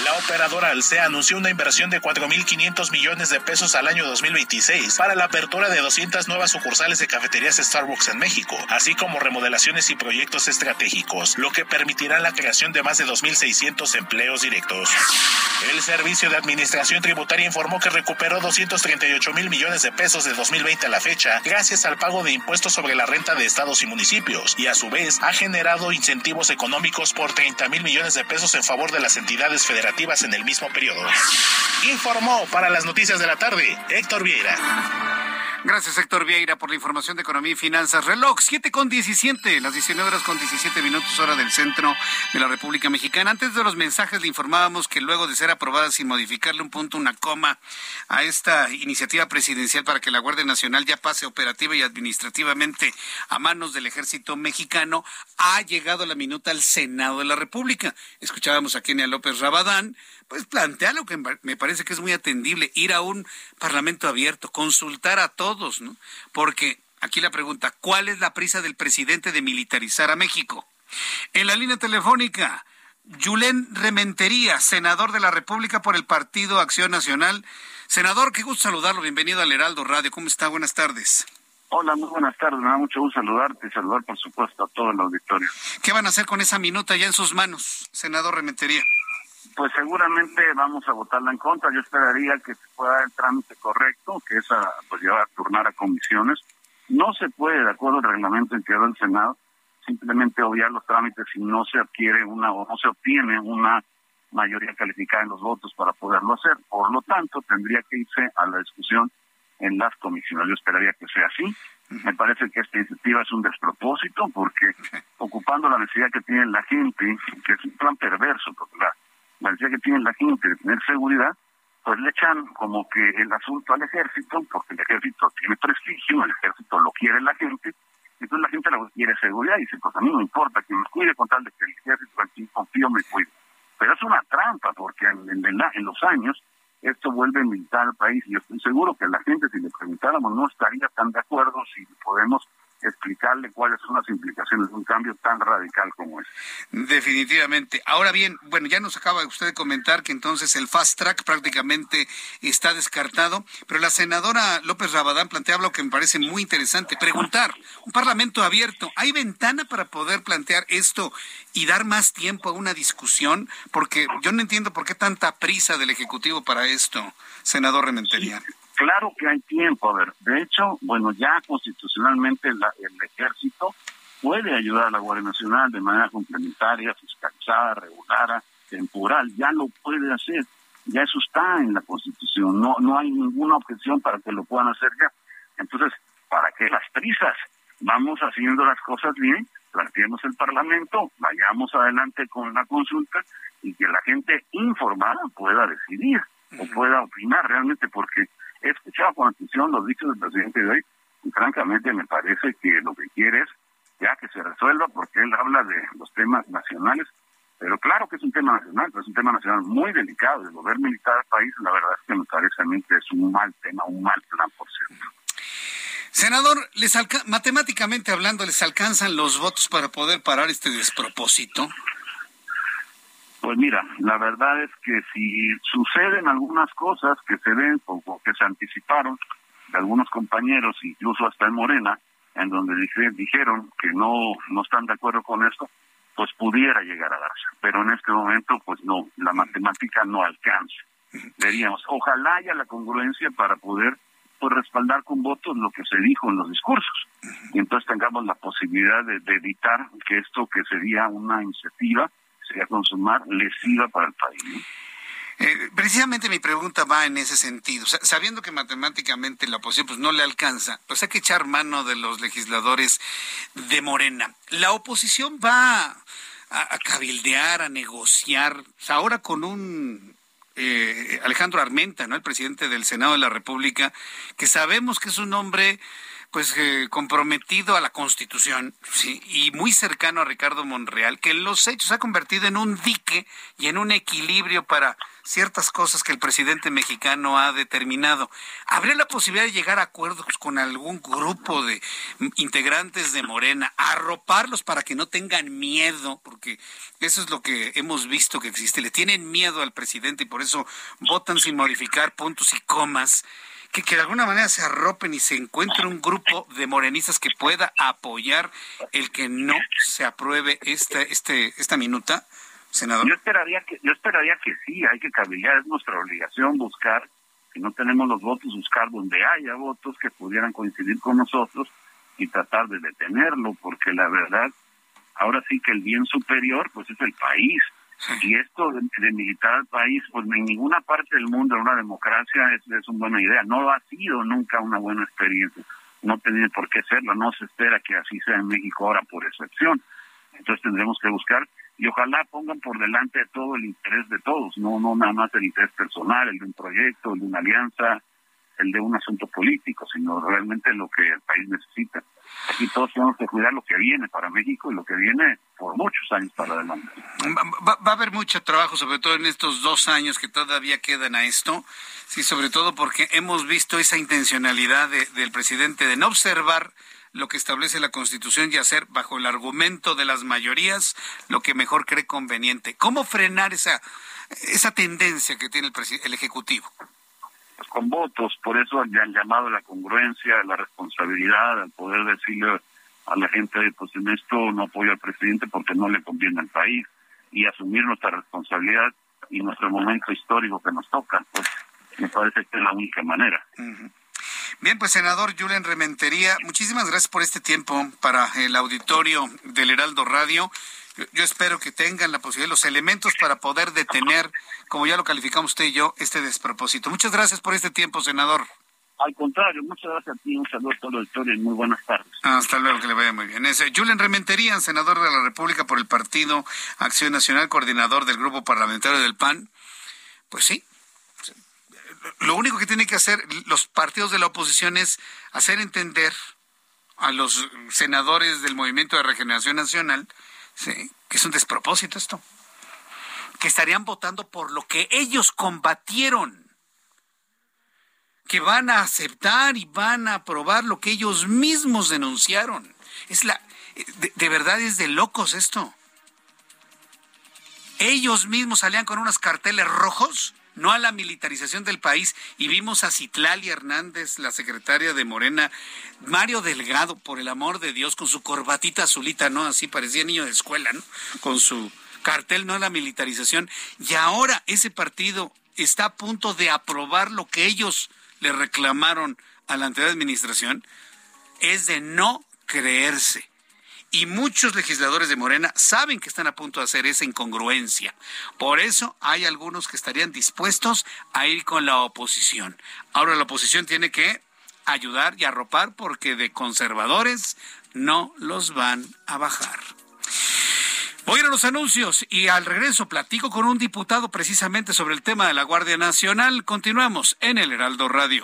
La operadora Alsea anunció una inversión de 4.500 millones de pesos al año 2026 para la apertura de 200 nuevas sucursales de cafeterías Starbucks en México, así como remodelaciones y proyectos estratégicos, lo que permitirá la creación de más de 2.600 empleos directos. El Servicio de Administración Tributaria informó que recuperó 238 mil millones de pesos de 2020 a la fecha gracias al pago de impuestos sobre la renta de estados y municipios y a su vez ha generado incentivos económicos por 30 mil millones de pesos en favor de las entidades federativas en el mismo periodo. Informó para las noticias de la tarde Héctor Vieira. Gracias, Héctor Vieira, por la información de Economía y Finanzas. Reloj, 7 con 17, las 19 horas con 17 minutos, hora del centro de la República Mexicana. Antes de los mensajes le informábamos que luego de ser aprobada sin modificarle un punto, una coma a esta iniciativa presidencial para que la Guardia Nacional ya pase operativa y administrativamente a manos del ejército mexicano, ha llegado la minuta al Senado de la República. Escuchábamos a Kenia López Rabadán, pues plantea lo que me parece que es muy atendible, ir a un parlamento abierto, consultar a todos, ¿no? Porque aquí la pregunta, ¿cuál es la prisa del presidente de militarizar a México? En la línea telefónica, Julen Rementería, senador de la República por el Partido Acción Nacional. Senador, qué gusto saludarlo, bienvenido al Heraldo Radio, ¿cómo está? Buenas tardes. Hola, muy buenas tardes, me da mucho gusto saludarte y saludar, por supuesto, a todo el auditorio. ¿Qué van a hacer con esa minuta ya en sus manos, senador Rementería? Pues seguramente vamos a votarla en contra. Yo esperaría que se pueda el trámite correcto, que es a, pues llevar a turnar a comisiones. No se puede, de acuerdo al reglamento en que da el Senado, simplemente obviar los trámites si no se adquiere una o no se obtiene una mayoría calificada en los votos para poderlo hacer. Por lo tanto, tendría que irse a la discusión en las comisiones. Yo esperaría que sea así. Me parece que esta iniciativa es un despropósito porque ocupando la necesidad que tiene la gente, que es un plan perverso, porque la la necesidad que tiene la gente de tener seguridad, pues le echan como que el asunto al ejército, porque el ejército tiene prestigio, el ejército lo quiere la gente, entonces la gente lo quiere seguridad y dice, pues a mí no importa que me cuide con tal de que el ejército aquí confío me cuide. Pero es una trampa, porque en, en los años esto vuelve militar al país y yo estoy seguro que la gente, si le preguntáramos, no estaría tan de acuerdo si podemos explicarle cuáles son las implicaciones de un cambio tan radical como este. Definitivamente. Ahora bien, bueno, ya nos acaba usted de comentar que entonces el fast track prácticamente está descartado, pero la senadora López Rabadán plantea algo que me parece muy interesante, preguntar, un parlamento abierto, ¿hay ventana para poder plantear esto y dar más tiempo a una discusión? Porque yo no entiendo por qué tanta prisa del Ejecutivo para esto, senador Rementería. Claro que hay tiempo, a ver, de hecho, bueno, ya constitucionalmente el ejército puede ayudar a la Guardia Nacional de manera complementaria, fiscalizada, regular, temporal, ya lo puede hacer, ya eso está en la Constitución, no, no hay ninguna objeción para que lo puedan hacer ya. Entonces, ¿para qué las prisas? Vamos haciendo las cosas bien, planteemos el Parlamento, vayamos adelante con la consulta y que la gente informada pueda decidir o pueda opinar realmente, porque He escuchado con atención los dichos del presidente de hoy y francamente me parece que lo que quiere es ya que se resuelva porque él habla de los temas nacionales, pero claro que es un tema nacional, pero es un tema nacional muy delicado. El gobierno militar del país, la verdad es que me parece que es un mal tema, un mal plan, por cierto. Senador, les matemáticamente hablando, ¿les alcanzan los votos para poder parar este despropósito? Pues mira, la verdad es que si suceden algunas cosas que se ven o que se anticiparon de algunos compañeros, incluso hasta en Morena, en donde dijeron que no, no están de acuerdo con esto, pues pudiera llegar a darse. Pero en este momento, pues no, la matemática no alcanza. Veríamos, ojalá haya la congruencia para poder pues, respaldar con votos lo que se dijo en los discursos. Y entonces tengamos la posibilidad de evitar que esto que sería una iniciativa sería consumar lesiva para el país. Eh, precisamente mi pregunta va en ese sentido. sabiendo que matemáticamente la oposición pues, no le alcanza, pues hay que echar mano de los legisladores de Morena. La oposición va a, cabildear, a negociar, ahora con un eh, Alejandro Armenta, ¿no? El presidente del Senado de la República, que sabemos que es un hombre pues eh, comprometido a la Constitución y muy cercano a Ricardo Monreal, que los hechos ha convertido en un dique y en un equilibrio para ciertas cosas que el presidente mexicano ha determinado. ¿Habría la posibilidad de llegar a acuerdos con algún grupo de integrantes de Morena, arroparlos para que no tengan miedo, porque eso es lo que hemos visto que existe, le tienen miedo al presidente y por eso votan sin modificar puntos y comas? Que, que de alguna manera se arropen y se encuentre un grupo de morenistas que pueda apoyar el que no se apruebe esta, este, esta minuta, senador? Yo esperaría que, yo esperaría que sí, hay que cabillar, es nuestra obligación buscar, si no tenemos los votos, buscar donde haya votos que pudieran coincidir con nosotros y tratar de detenerlo, porque la verdad, ahora sí que el bien superior, pues es el país y esto de, militar al país, pues en ninguna parte del mundo, en una democracia, es, es una buena idea. No ha sido nunca una buena experiencia. No tiene por qué serlo. No se espera que así sea en México ahora por excepción. Entonces tendremos que buscar y ojalá pongan por delante todo el interés de todos, no no nada más el interés personal, el de un proyecto, el de una alianza, el de un asunto político, sino realmente lo que el país necesita. Aquí todos tenemos que cuidar lo que viene para México y lo que viene por muchos años para adelante. Va, a haber mucho trabajo, sobre todo en estos dos años que todavía quedan a esto, sí, sobre todo porque hemos visto esa intencionalidad del presidente de no observar lo que establece la Constitución y hacer bajo el argumento de las mayorías lo que mejor cree conveniente. ¿Cómo frenar esa, esa tendencia que tiene el, el Ejecutivo? Con votos, por eso ya han llamado a la congruencia, a la responsabilidad, al poder decirle a la gente, pues en esto no apoyo al presidente porque no le conviene al país, y asumir nuestra responsabilidad y nuestro momento histórico que nos toca, pues me parece que es la única manera. Bien, pues senador Julen Rementería, muchísimas gracias por este tiempo para el auditorio del Heraldo Radio. Yo, espero que tengan la posibilidad, los elementos para poder detener, como ya lo calificamos usted y yo, este despropósito. Muchas gracias por este tiempo, senador. Al contrario, muchas gracias a ti, un saludo a todo el auditorio y muy buenas tardes. Hasta luego, que le vaya muy bien. Es Julen Rementería, senador de la República por el Partido Acción Nacional, coordinador del Grupo Parlamentario del PAN. Pues sí, lo único que tienen que hacer los partidos de la oposición es hacer entender a los senadores del Movimiento de Regeneración Nacional Sí, que es un despropósito esto. Que estarían votando por lo que ellos combatieron. Que van a aceptar y van a aprobar lo que ellos mismos denunciaron. Es la, de, de verdad es de locos esto. Ellos mismos salían con unos carteles rojos no a la militarización del país. Y vimos a Citlali Hernández, la secretaria de Morena, Mario Delgado, por el amor de Dios, con su corbatita azulita, ¿no? Así parecía niño de escuela, ¿no? Con su cartel no a la militarización. Y ahora ese partido está a punto de aprobar lo que ellos le reclamaron a la anterior administración. Es de no creerse y muchos legisladores de Morena saben que están a punto de hacer esa incongruencia. Por eso hay algunos que estarían dispuestos a ir con la oposición. Ahora la oposición tiene que ayudar y arropar porque de conservadores no los van a bajar. Voy a ir a los anuncios y al regreso platico con un diputado precisamente sobre el tema de la Guardia Nacional. Continuamos en el Heraldo Radio.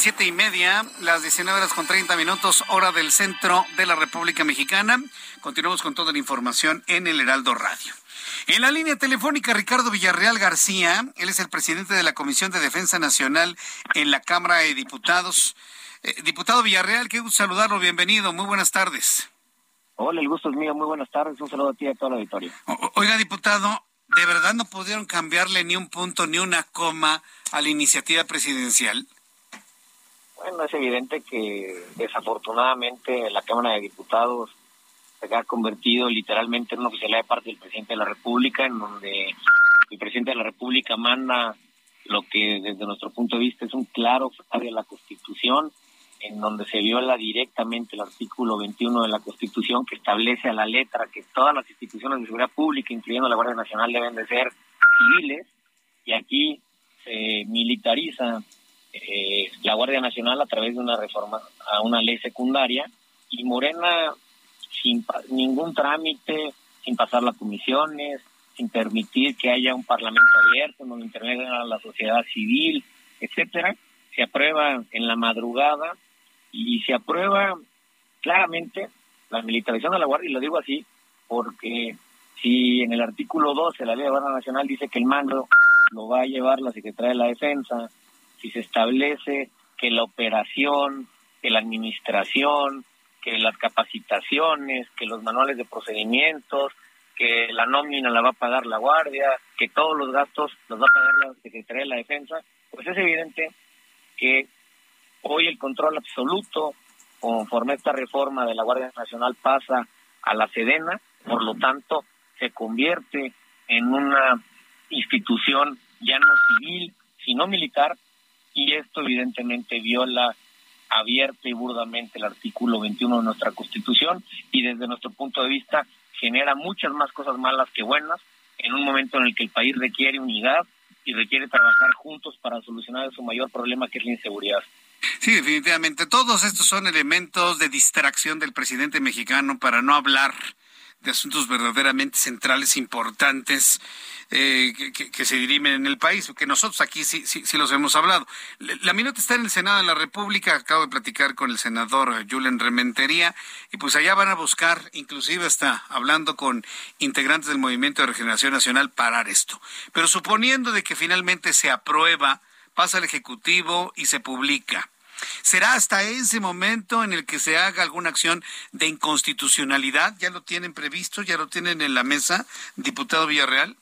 Las siete y media, las 19 horas con 30 minutos, hora del centro de la República Mexicana. Continuamos con toda la información en el Heraldo Radio. En la línea telefónica, Ricardo Villarreal García, él es el presidente de la Comisión de Defensa Nacional en la Cámara de Diputados. Eh, diputado Villarreal, qué gusto saludarlo, bienvenido, muy buenas tardes. Hola, el gusto es mío, muy buenas tardes, un saludo a ti y a toda la auditoría. oiga, diputado, ¿de verdad no pudieron cambiarle ni un punto ni una coma a la iniciativa presidencial? Bueno, es evidente que desafortunadamente la Cámara de Diputados se ha convertido literalmente en una oficialidad de parte del presidente de la República, en donde el presidente de la República manda lo que desde nuestro punto de vista es un claro fraude de la Constitución, en donde se viola directamente el artículo 21 de la Constitución que establece a la letra que todas las instituciones de seguridad pública, incluyendo la Guardia Nacional, deben de ser civiles, y aquí se militariza eh, la Guardia Nacional a través de una reforma a una ley secundaria y Morena sin ningún trámite, sin pasar las comisiones, sin permitir que haya un parlamento abierto donde intervenga la sociedad civil, etcétera, se aprueba en la madrugada y se aprueba claramente la militarización de la Guardia, y lo digo así porque si en el artículo 12 de la Ley de Guardia Nacional dice que el mando lo va a llevar la Secretaría de la Defensa, si se establece que la operación, que la administración, que las capacitaciones, que los manuales de procedimientos, que la nómina la va a pagar la Guardia, que todos los gastos los va a pagar la Secretaría de la Defensa, pues es evidente que hoy el control absoluto, conforme esta reforma de la Guardia Nacional pasa a la Sedena, por lo tanto se convierte en una institución ya no civil, sino militar, y esto evidentemente viola abierta y burdamente el artículo 21 de nuestra Constitución y desde nuestro punto de vista genera muchas más cosas malas que buenas en un momento en el que el país requiere unidad y requiere trabajar juntos para solucionar su mayor problema que es la inseguridad. Sí, definitivamente. Todos estos son elementos de distracción del presidente mexicano para no hablar de asuntos verdaderamente centrales, importantes, eh, que, se dirimen en el país, que nosotros aquí sí, sí, sí los hemos hablado. La minuta está en el Senado de la República, acabo de platicar con el senador Julen Rementería, y pues allá van a buscar, inclusive está hablando con integrantes del Movimiento de Regeneración Nacional, parar esto. Pero suponiendo de que finalmente se aprueba, pasa al Ejecutivo y se publica. ¿Será hasta ese momento en el que se haga alguna acción de inconstitucionalidad? ¿Ya lo tienen previsto? ¿Ya lo tienen en la mesa, diputado Villarreal?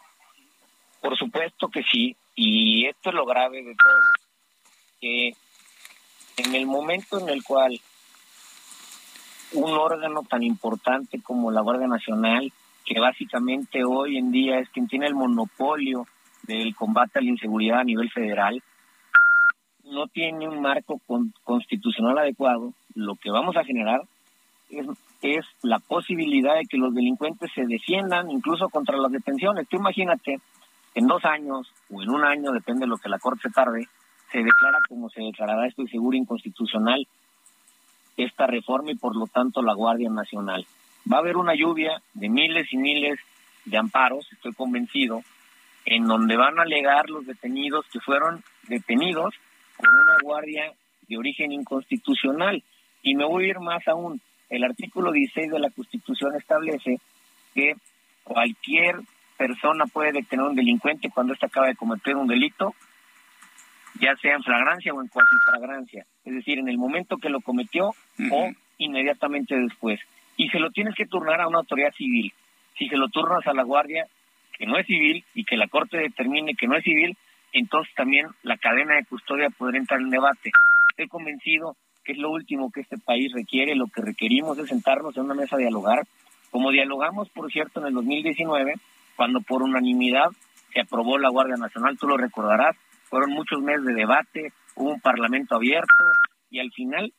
Por supuesto que sí, y esto es lo grave de todo, que en el momento en el cual un órgano tan importante como la Guardia Nacional, que básicamente hoy en día es quien tiene el monopolio del combate a la inseguridad a nivel federal, no tiene un marco constitucional adecuado, lo que vamos a generar es, es, la posibilidad de que los delincuentes se defiendan incluso contra las detenciones. Tú imagínate en dos años o en un año, depende de lo que la Corte tarde, se declara como se declarará, estoy seguro, inconstitucional esta reforma y por lo tanto la Guardia Nacional. Va a haber una lluvia de miles y miles de amparos, estoy convencido, en donde van a alegar los detenidos que fueron detenidos por una guardia de origen inconstitucional. Y me voy a ir más aún. El artículo 16 de la Constitución establece que cualquier persona puede detener a un delincuente cuando éste acaba de cometer un delito, ya sea en flagrancia o en cuasi flagrancia, es decir, en el momento que lo cometió o inmediatamente después. Y se lo tienes que turnar a una autoridad civil. Si se lo turnas a la guardia, que no es civil, y que la Corte determine que no es civil, entonces también la cadena de custodia podrá entrar en debate. Estoy convencido que es lo último que este país requiere, lo que requerimos es sentarnos en una mesa a dialogar, como dialogamos, por cierto, en el 2019, cuando por unanimidad se aprobó la Guardia Nacional, tú lo recordarás, fueron muchos meses de debate, hubo un parlamento abierto y al final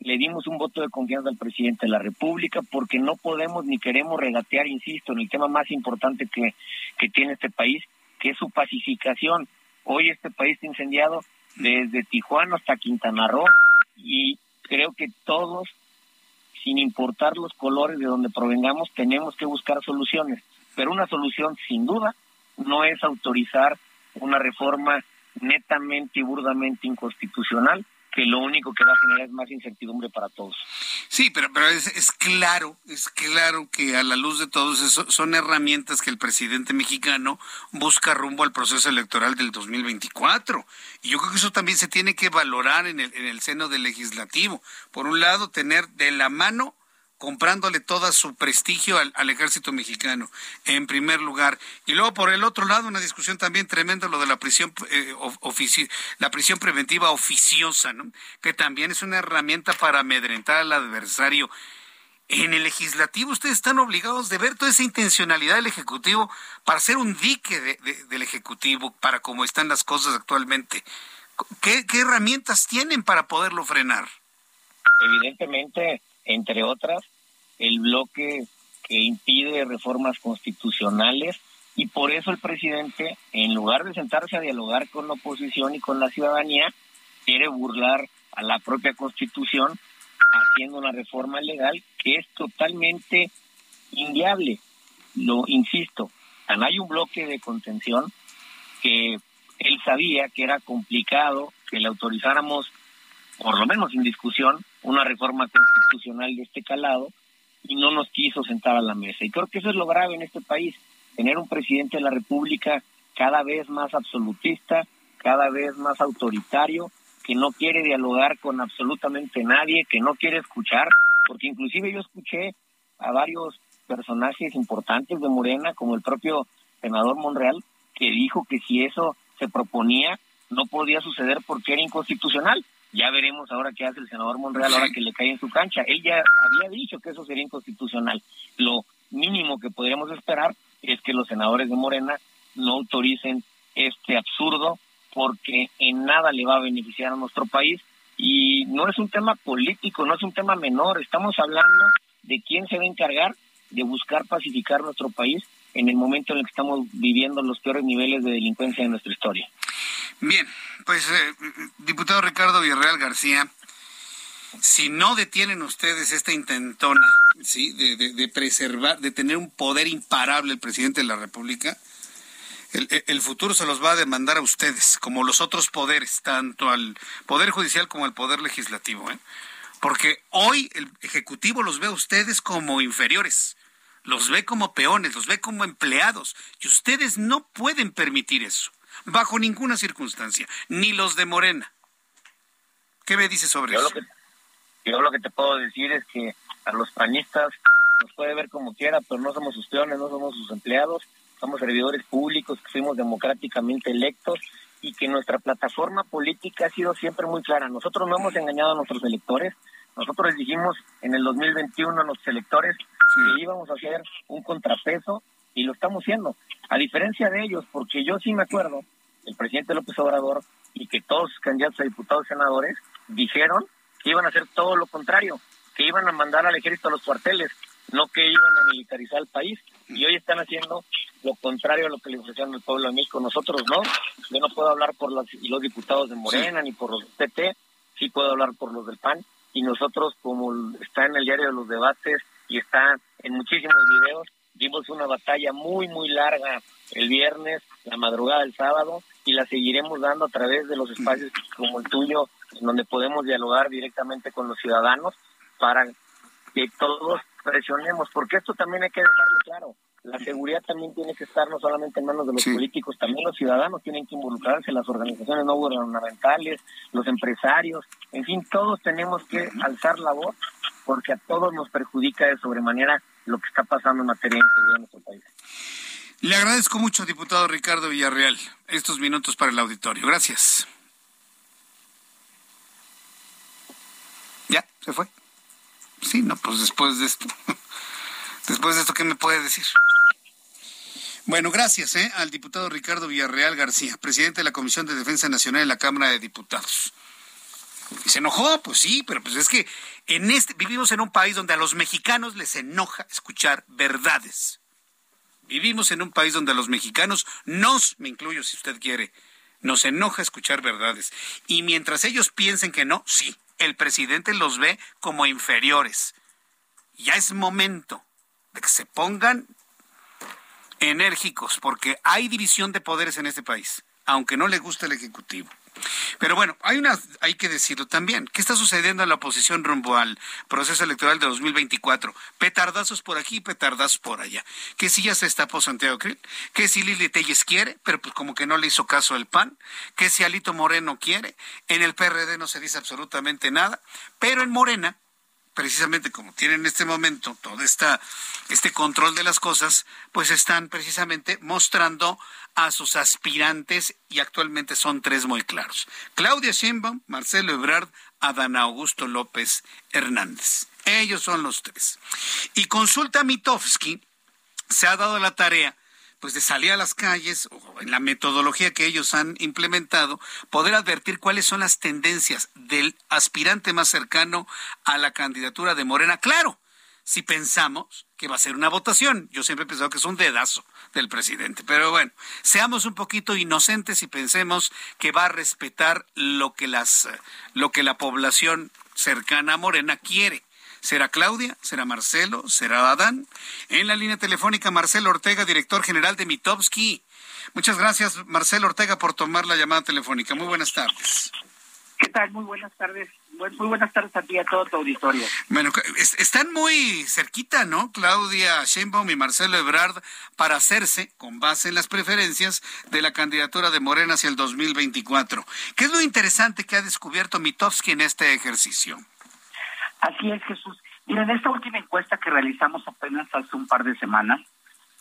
le dimos un voto de confianza al presidente de la República porque no podemos ni queremos regatear, insisto, en el tema más importante que, que tiene este país, que es su pacificación. Hoy este país está incendiado desde Tijuana hasta Quintana Roo y creo que todos, sin importar los colores de donde provengamos, tenemos que buscar soluciones. Pero una solución, sin duda, no es autorizar una reforma netamente y burdamente inconstitucional que lo único que va a generar es más incertidumbre para todos. Sí, pero, pero es, es claro, es claro que a la luz de todos eso son herramientas que el presidente mexicano busca rumbo al proceso electoral del 2024. Y yo creo que eso también se tiene que valorar en el, en el seno del legislativo. Por un lado, tener de la mano comprándole todo su prestigio al, ejército mexicano, en primer lugar. Y luego, por el otro lado, una discusión también tremenda, lo de la prisión, eh, la prisión preventiva oficiosa, ¿no? que también es una herramienta para amedrentar al adversario. En el legislativo ustedes están obligados de ver toda esa intencionalidad del Ejecutivo para hacer un dique del Ejecutivo, para cómo están las cosas actualmente. ¿Qué herramientas tienen para poderlo frenar? Evidentemente, entre otras, el bloque que impide reformas constitucionales y por eso el presidente, en lugar de sentarse a dialogar con la oposición y con la ciudadanía, quiere burlar a la propia constitución haciendo una reforma legal que es totalmente inviable. Lo insisto, hay un bloque de contención que él sabía que era complicado que le autorizáramos, por lo menos sin discusión, una reforma constitucional de este calado y no nos quiso sentar a la mesa. Y creo que eso es lo grave en este país, tener un presidente de la República cada vez más absolutista, cada vez más autoritario, que no quiere dialogar con absolutamente nadie, que no quiere escuchar, porque inclusive yo escuché a varios personajes importantes de Morena, como el propio senador Monreal, que dijo que si eso se proponía no podía suceder porque era inconstitucional. Ya veremos ahora qué hace el senador Monreal ahora que le cae en su cancha. Él ya había dicho que eso sería inconstitucional. Lo mínimo que podríamos esperar es que los senadores de Morena no autoricen este absurdo porque en nada le va a beneficiar a nuestro país y no es un tema político, no es un tema menor, estamos hablando de quién se va a encargar de buscar pacificar nuestro país en el momento en el que estamos viviendo los peores niveles de delincuencia de nuestra historia. Bien, pues eh, diputado Ricardo Villarreal García, si no detienen ustedes esta intentona, ¿sí? De, preservar, de tener un poder imparable el presidente de la República, el, futuro se los va a demandar a ustedes, como los otros poderes, tanto al Poder Judicial como al Poder Legislativo. ¿eh? Porque hoy el Ejecutivo los ve a ustedes como inferiores, los ve como peones, los ve como empleados, y ustedes no pueden permitir eso bajo ninguna circunstancia, ni los de Morena. ¿Qué me dices sobre eso? yo lo que te puedo decir es que a los panistas nos puede ver como quiera, pero no somos sus peones, no somos sus empleados, somos servidores públicos que fuimos democráticamente electos y que nuestra plataforma política ha sido siempre muy clara. Nosotros no hemos engañado a nuestros electores, nosotros les dijimos en el 2021 a nuestros electores que íbamos a hacer un contrapeso y lo estamos haciendo. A diferencia de ellos, porque yo sí me acuerdo, el presidente López Obrador y que todos los candidatos a diputados y senadores dijeron que iban a hacer todo lo contrario, que iban a mandar al ejército a los cuarteles, no que iban a militarizar el país. Y hoy están haciendo lo contrario a lo que le ofrecieron al pueblo de México. Nosotros no. Yo no puedo hablar por los, los diputados de Morena ni por los PT, sí puedo hablar por los del PAN. Y nosotros, como está en el diario de los debates y está en muchísimos videos, dimos una batalla muy, muy larga el viernes, la madrugada del sábado, y la seguiremos dando a través de los espacios como el tuyo, en donde podemos dialogar directamente con los ciudadanos para que todos presionemos, porque esto también hay que dejarlo claro. La seguridad también tiene que estar no solamente en manos de los políticos, también los ciudadanos tienen que involucrarse, las organizaciones no gubernamentales, los empresarios, en fin, todos tenemos que alzar la voz porque a todos nos perjudica de sobremanera lo que está pasando en materia de seguridad en nuestro país. Le agradezco mucho, diputado Ricardo Villarreal, estos minutos para el auditorio. Gracias. ¿Ya? ¿Se fue? Sí, no, pues después de esto. Después de esto, ¿qué me puede decir? Bueno, gracias ¿eh? al diputado Ricardo Villarreal García, presidente de la Comisión de Defensa Nacional de la Cámara de Diputados. Y se enojó, pues sí, pero pues es que en este vivimos en un país donde a los mexicanos les enoja escuchar verdades. Vivimos en un país donde a los mexicanos nos, me incluyo si usted quiere, nos enoja escuchar verdades. Y mientras ellos piensen que no, sí, el presidente los ve como inferiores. Ya es momento de que se pongan enérgicos, porque hay división de poderes en este país, aunque no le guste el Ejecutivo. Pero bueno, hay una, hay que decirlo también. ¿Qué está sucediendo en la oposición rumbo al proceso electoral de 2024? Petardazos por aquí, petardazos por allá. Que si ya se por Santiago Krill, que si Lili Telles quiere, pero pues como que no le hizo caso al PAN, que si Alito Moreno quiere, en el PRD no se dice absolutamente nada, pero en Morena precisamente como tienen en este momento todo este control de las cosas, pues están precisamente mostrando a sus aspirantes y actualmente son tres muy claros. Claudia Sheinbaum, Marcelo Ebrard, Adán Augusto López Hernández. Ellos son los tres. Y Consulta Mitofsky se ha dado la tarea pues de salir a las calles o en la metodología que ellos han implementado, poder advertir cuáles son las tendencias del aspirante más cercano a la candidatura de Morena. Claro, si pensamos que va a ser una votación. Yo siempre he pensado que es un dedazo del presidente. Pero bueno, seamos un poquito inocentes y pensemos que va a respetar lo que las lo que la población cercana a Morena quiere. ¿Será Claudia? ¿Será Marcelo? ¿Será Adán? En la línea telefónica, Marcelo Ortega, director general de Mitowski. Muchas gracias, Marcelo Ortega, por tomar la llamada telefónica. Muy buenas tardes. ¿Qué tal? Muy buenas tardes. Muy buenas tardes a ti y a todo tu auditorio. Bueno, están muy cerquita, ¿no? Claudia Sheinbaum y Marcelo Ebrard para hacerse, con base en las preferencias, de la candidatura de Morena hacia el 2024. ¿Qué es lo interesante que ha descubierto Mitowski en este ejercicio? Así es, Jesús. Mira, en esta última encuesta que realizamos apenas hace un par de semanas,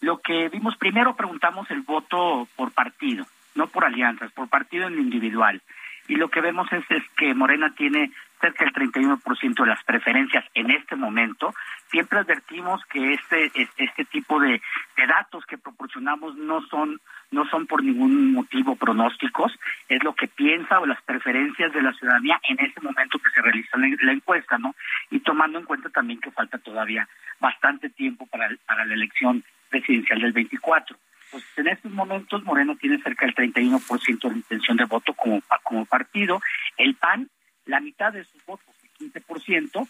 lo que vimos, primero preguntamos el voto por partido, no por alianzas, por partido en individual. Y lo que vemos es, es que Morena tiene cerca del 31% de las preferencias en este momento. Siempre advertimos que este este tipo de, datos que proporcionamos no son no son por ningún motivo pronósticos, es lo que piensa o las preferencias de la ciudadanía en ese momento que se realiza la, encuesta, ¿no? Y tomando en cuenta también que falta todavía bastante tiempo para, para la elección presidencial del 24. Pues en estos momentos Moreno tiene cerca del 31% de intención de voto como, como partido, el PAN la mitad de sus votos, el 15%,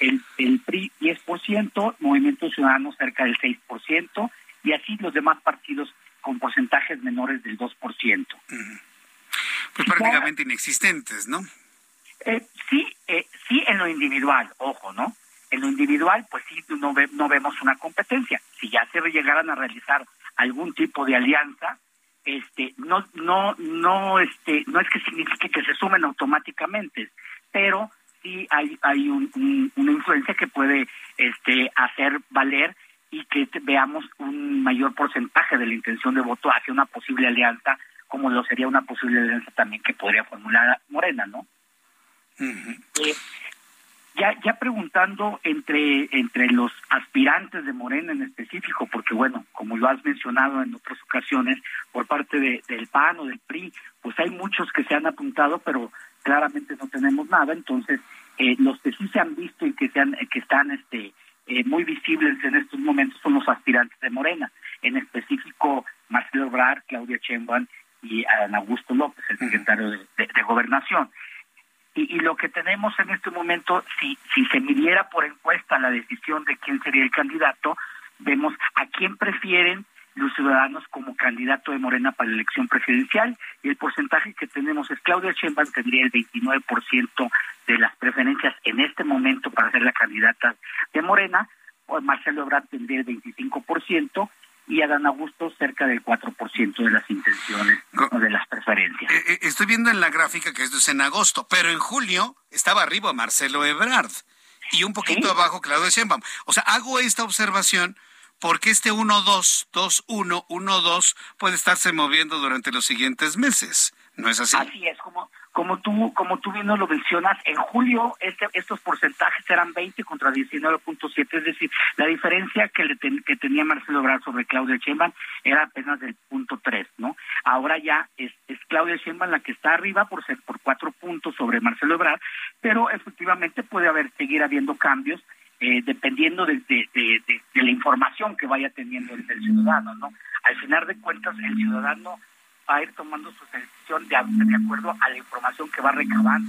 el, el PRI 10%, Movimiento Ciudadano cerca del 6%, y así los demás partidos con porcentajes menores del 2%. Pues prácticamente inexistentes, ¿no? Eh, sí, eh, sí en lo individual, ojo, ¿no? En lo individual, pues sí, no, no vemos una competencia. Si ya se llegaran a realizar algún tipo de alianza, este, no, no, no, este, no es que signifique que se sumen automáticamente, pero sí hay, hay una influencia que puede, este, hacer valer y que veamos un mayor porcentaje de la intención de voto hacia una posible alianza, como lo sería una posible alianza también que podría formular Morena, ¿no? Eh, ya, ya preguntando entre, entre los aspirantes de Morena en específico, porque bueno, como lo has mencionado en otras ocasiones, por parte de, del PAN o del PRI, pues hay muchos que se han apuntado, pero claramente no tenemos nada, entonces eh, los que sí se han visto y que, se que están este, eh, muy visibles en estos momentos son los aspirantes de Morena, en específico Marcelo Obrar, Claudia Sheinbaum y Ana Augusto López, el secretario de, Gobernación. Y, y, lo que tenemos en este momento, si, si se midiera por encuesta la decisión de quién sería el candidato, vemos a quién prefieren los ciudadanos como candidato de Morena para la elección presidencial y el porcentaje que tenemos es Claudia Sheinbaum tendría el 29% de las preferencias en este momento para ser la candidata de Morena, o Marcelo Ebrard tendría el 25% y Adán Augusto cerca del 4% de las intenciones o de las preferencias. Eh, eh, estoy viendo en la gráfica que esto es en agosto, pero en julio estaba arriba Marcelo Ebrard y un poquito abajo Claudia Sheinbaum. O sea, hago esta observación porque este 1-2, 2-1, 1-2 puede estarse moviendo durante los siguientes meses. ¿No es así? Así es, como, como tú, como tú bien lo mencionas, en julio este, estos porcentajes eran 20 contra 19.7, es decir, la diferencia que, le que tenía Marcelo Ebrard sobre Claudia Sheinbaum era apenas del punto 3, ¿no? Ahora ya es, es Claudia Sheinbaum la que está arriba por ser por cuatro puntos sobre Marcelo Ebrard, pero efectivamente puede haber seguir habiendo cambios eh, dependiendo de, la información que vaya teniendo el, el ciudadano, ¿no? Al final de cuentas, el ciudadano va a ir tomando su decisión de, acuerdo a la información que va recabando,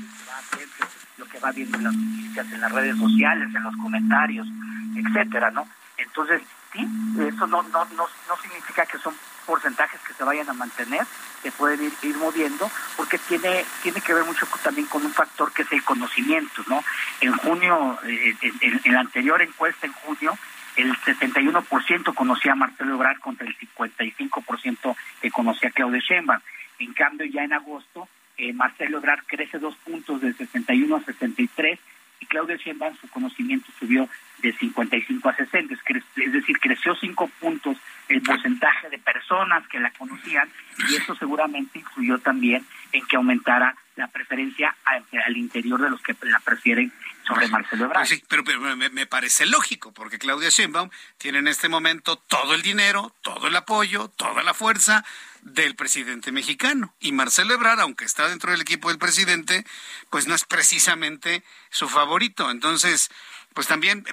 lo que va viendo en las noticias, en las redes sociales, en los comentarios, etcétera, ¿no? Entonces, sí, eso no, no, no, no significa que son porcentajes que se vayan a mantener, se pueden ir, moviendo, porque tiene, tiene que ver mucho también con un factor que es el conocimiento, ¿no? En junio, eh, en, en la anterior encuesta en junio, el 71% conocía a Marcelo Ebrard contra el 55% que conocía a Claudia Sheinbaum. En cambio, ya en agosto, eh, Marcelo Ebrard crece dos puntos de 61 a 63 y Claudia Sheinbaum su conocimiento subió de 55 a 60, es decir, creció cinco puntos el porcentaje de personas que la conocían y eso seguramente influyó también en que aumentara la preferencia al, interior de los que la prefieren sobre Marcelo Ebrard. Pues sí, pero, me, parece lógico, porque Claudia Sheinbaum tiene en este momento todo el dinero, todo el apoyo, toda la fuerza del presidente mexicano. Y Marcelo Ebrard, aunque está dentro del equipo del presidente, pues no es precisamente su favorito. Entonces, pues también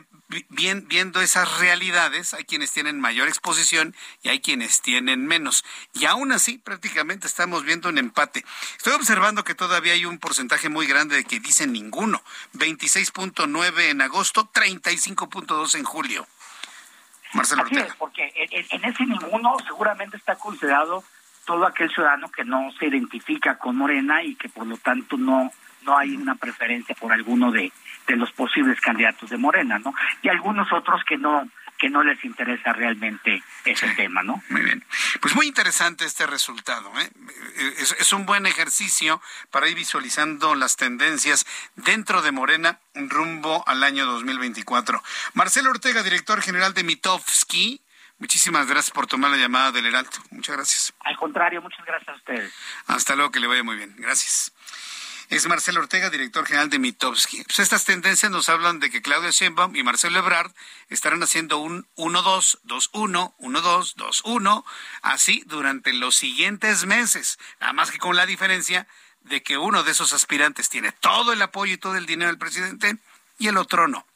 bien, viendo esas realidades, hay quienes tienen mayor exposición y hay quienes tienen menos. Y aún así, prácticamente estamos viendo un empate. Estoy observando que todavía hay un porcentaje muy grande de que dicen ninguno. 26.9 en agosto, 35.2 en julio. Marcelo Así Es, porque en, ese ninguno seguramente está considerado todo aquel ciudadano que no se identifica con Morena y que por lo tanto no, no hay una preferencia por alguno de, de los posibles candidatos de Morena, ¿no? Y algunos otros que no que no les interesa realmente ese tema, ¿no? Muy bien. Pues muy interesante este resultado. ¿eh? Es, es, un buen ejercicio para ir visualizando las tendencias dentro de Morena rumbo al año 2024. Marcelo Ortega, director general de Mitofsky. Muchísimas gracias por tomar la llamada del Heraldo. Muchas gracias. Al contrario, muchas gracias a ustedes. Hasta luego, que le vaya muy bien. Gracias es Marcelo Ortega, director general de Mitowski. Pues estas tendencias nos hablan de que Claudia Sheinbaum y Marcelo Ebrard estarán haciendo un 1-2, 2-1, 1-2, 2-1, así durante los siguientes meses. Nada más que con la diferencia de que uno de esos aspirantes tiene todo el apoyo y todo el dinero del presidente y el otro no.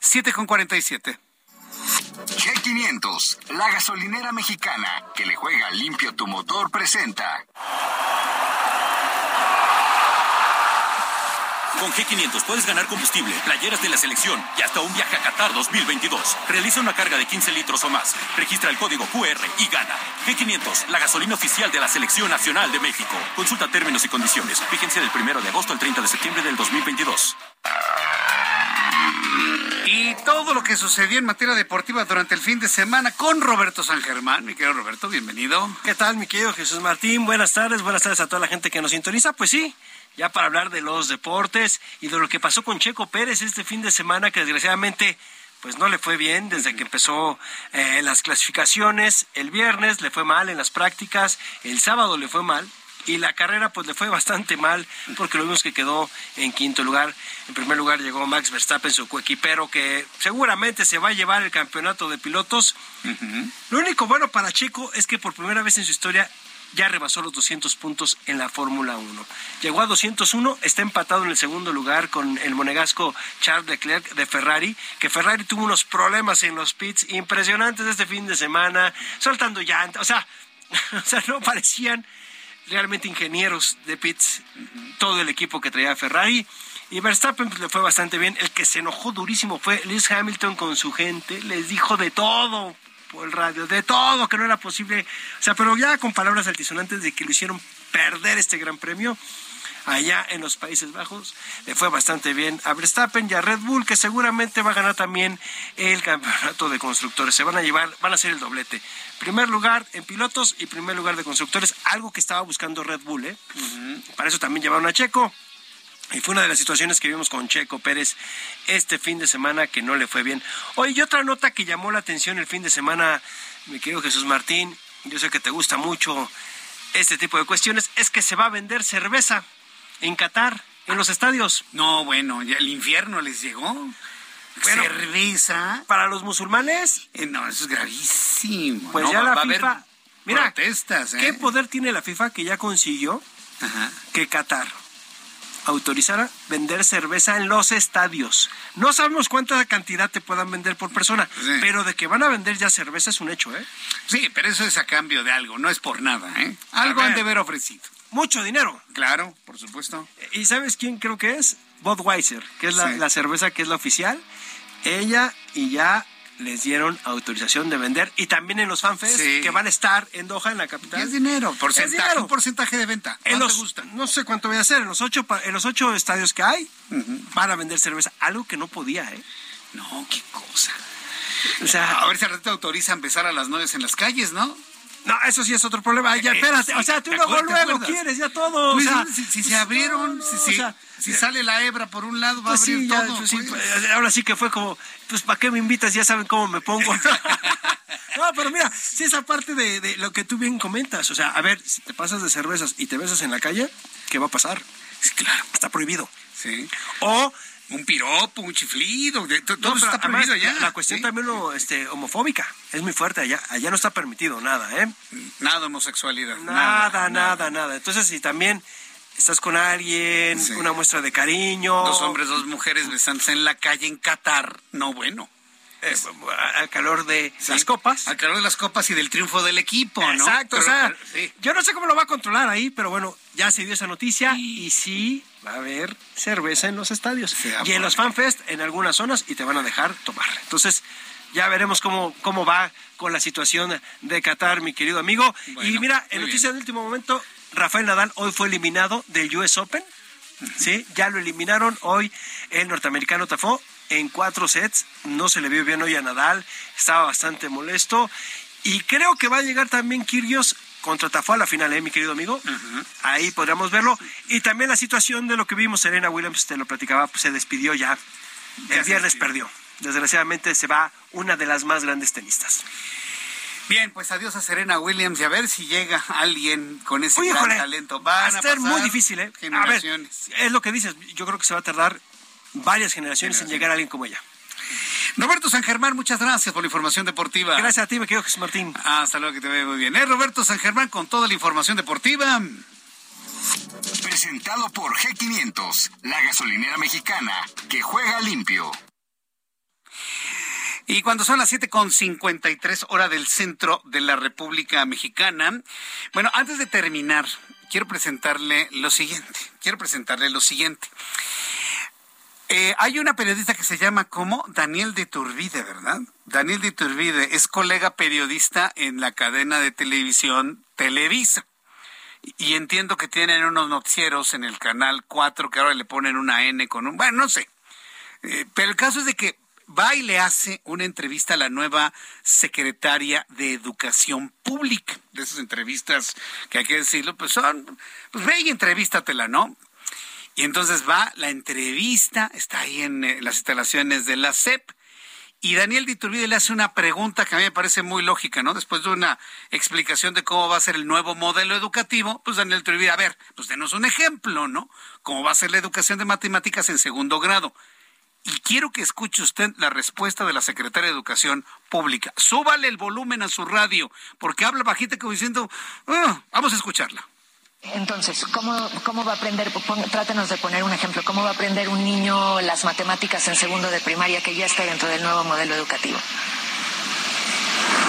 7 con 47. G500, la gasolinera mexicana que le juega limpio tu motor, presenta. Con G500 puedes ganar combustible, playeras de la selección y hasta un viaje a Qatar 2022. Realiza una carga de 15 litros o más. Registra el código QR y gana. G500, la gasolina oficial de la Selección Nacional de México. Consulta términos y condiciones. Fíjense del 1 de agosto al 30 de septiembre del 2022. Y todo lo que sucedió en materia deportiva durante el fin de semana con Roberto San Germán. Mi querido Roberto, bienvenido. ¿Qué tal, mi querido Jesús Martín? Buenas tardes, buenas tardes a toda la gente que nos sintoniza. Pues sí, ya para hablar de los deportes y de lo que pasó con Checo Pérez este fin de semana, que desgraciadamente pues no le fue bien desde que empezó eh, las clasificaciones. El viernes le fue mal en las prácticas, el sábado le fue mal. Y la carrera pues le fue bastante mal porque lo vimos que quedó en quinto lugar. En primer lugar llegó Max Verstappen, su coequipero, que seguramente se va a llevar el campeonato de pilotos. Lo único bueno para Checo es que por primera vez en su historia ya rebasó los 200 puntos en la Fórmula 1. Llegó a 201, está empatado en el segundo lugar con el monegasco Charles Leclerc de Ferrari, que Ferrari tuvo unos problemas en los pits impresionantes este fin de semana, soltando llantas, o sea, o sea, no parecían realmente ingenieros de pits todo el equipo que traía Ferrari. Y Verstappen pues, le fue bastante bien. El que se enojó durísimo fue Lewis Hamilton con su gente. Les dijo de todo por el radio, de todo, que no era posible. O sea, pero ya con palabras altisonantes de que lo hicieron perder este gran premio allá en los Países Bajos. Le fue bastante bien a Verstappen y a Red Bull, que seguramente va a ganar también el campeonato de constructores. Se van a llevar, van a hacer el doblete. Primer lugar en pilotos y primer lugar de constructores, algo que estaba buscando Red Bull. ¿eh? Para eso también llevaron a Checo. Y fue una de las situaciones que vimos con Checo Pérez este fin de semana que no le fue bien. Oye, y otra nota que llamó la atención el fin de semana, mi querido Jesús Martín, yo sé que te gusta mucho este tipo de cuestiones, es que se va a vender cerveza. en Qatar, en los estadios. No, bueno, ya el infierno les llegó. cerveza. Para los musulmanes. Eh, no, eso es gravísimo. Pues No, ya va- la va a haber FIFA. Mira, protestas, ¿eh? ¿qué poder tiene la FIFA que ya consiguió que Qatar autorizara vender cerveza en los estadios? No sabemos cuánta cantidad te puedan vender por persona, pero de que van a vender ya cerveza es un hecho, ¿eh? Sí, pero eso es a cambio de algo, no es por nada, ¿eh? Algo han de haber ofrecido. Mucho dinero. Claro, por supuesto. ¿Y sabes quién creo que es? Budweiser, que es la, Sí. la cerveza que es la oficial. Ella y ya les dieron autorización de vender y también en los fanfest Sí. que van a estar en Doha, en la capital. Y es dinero, porcentaje, Es dinero. un porcentaje de venta. En ¿Cuánto los, gusta? No sé cuánto voy a hacer. En los ocho, en los ocho estadios que hay, van a vender cerveza. Algo que no podía, ¿eh? No, qué cosa. O sea, a ver si al rato autorizan besar a las novias en las calles, ¿no? No, eso sí es otro problema. Ya, Eh, espérate. o sea, tú ¿te luego, luego quieres ya todo. Pues, o sea, si, si se abrieron, no, si, si- o sea, si sale la hebra por un lado, va Pues a abrir sí, ya, todo. pues sí, pues. pues, ahora sí que fue como, pues ¿para qué me invitas? Ya saben cómo me pongo. no, pero mira, si esa parte de, de lo que tú bien comentas, o sea, a ver, si te pasas de cervezas y te besas en la calle, ¿qué va a pasar? claro, está prohibido. Sí. O un piropo, un chiflido, de- to- todo No, está prohibido ya. La, la cuestión también lo, este, homofóbica es muy fuerte allá. Allá no está permitido nada, ¿eh? Nada homosexualidad. Nada, nada, nada. Entonces, si también estás con alguien, una muestra de cariño. Dos hombres, dos mujeres besándose en la calle en Qatar. No, bueno. Eh, al calor de las copas. Al calor de las copas y del triunfo del equipo, ¿no? Exacto, Pero- o sea, pero- sí. yo no sé cómo lo va a controlar ahí, pero bueno, ya se dio esa noticia y sí va a haber cerveza en los estadios y en los fanfest en algunas zonas y te van a dejar tomar. Entonces, ya veremos cómo, cómo va con la situación de Qatar, mi querido amigo. y mira, en muy noticia del último momento, Rafael Nadal hoy fue eliminado del US Open. Sí, ya lo eliminaron hoy el norteamericano Tafó en cuatro sets. No se le vio bien hoy a Nadal, estaba bastante molesto. Y creo que va a llegar también Kyrgios contra Tafó a la final, ¿eh, mi querido amigo? Ahí podríamos verlo. Y también la situación de lo que vimos, Serena Williams, te lo platicaba, pues se despidió ya. El viernes perdió. Desgraciadamente se va una de las más grandes tenistas. Bien, pues adiós a Serena Williams y a ver si llega alguien con ese gran talento. Va Van a a ser muy difícil, ¿eh? A ver, generaciones. es lo que dices. Yo creo que se va a tardar varias generaciones en llegar a alguien como ella. Roberto San Germán, muchas gracias por la información deportiva. Gracias a ti, me querido Jesús Martín. Hasta luego, que te vea muy bien. Es Roberto San Germán con toda la información deportiva. Presentado por G500, la gasolinera mexicana que juega limpio. Y cuando son las 7.53 hora del centro de la República Mexicana, bueno, antes de terminar, quiero presentarle lo siguiente. Quiero presentarle lo siguiente. Eh, hay una periodista que se llama como Daniel de Turbide, ¿verdad? Daniel de Turbide es colega periodista en la cadena de televisión Televisa. Y entiendo que tienen unos noticieros en el canal 4 que ahora le ponen una N con un... Bueno, no sé. Eh, pero el caso es de que va y le hace una entrevista a la nueva secretaria de Educación Pública. De esas entrevistas que hay que decirlo, pues son, pues ve y entrevístatela, ¿no? Y entonces va la entrevista, está ahí en eh, las instalaciones de la CEP, y Daniel de Iturbide le hace una pregunta que a mí me parece muy lógica, ¿no? Después de una explicación de cómo va a ser el nuevo modelo educativo, pues Daniel de Iturbide, a ver, pues denos un ejemplo, ¿no? ¿Cómo va a ser la educación de matemáticas en segundo grado? Y quiero que escuche usted la respuesta de la secretaria de Educación Pública. Súbale el volumen a su radio, porque habla bajita como diciendo, "Ah", vamos a escucharla. Entonces, ¿cómo, ¿cómo va a aprender? Pon- trátenos de poner un ejemplo. ¿Cómo va a aprender un niño las matemáticas en segundo de primaria que ya está dentro del nuevo modelo educativo?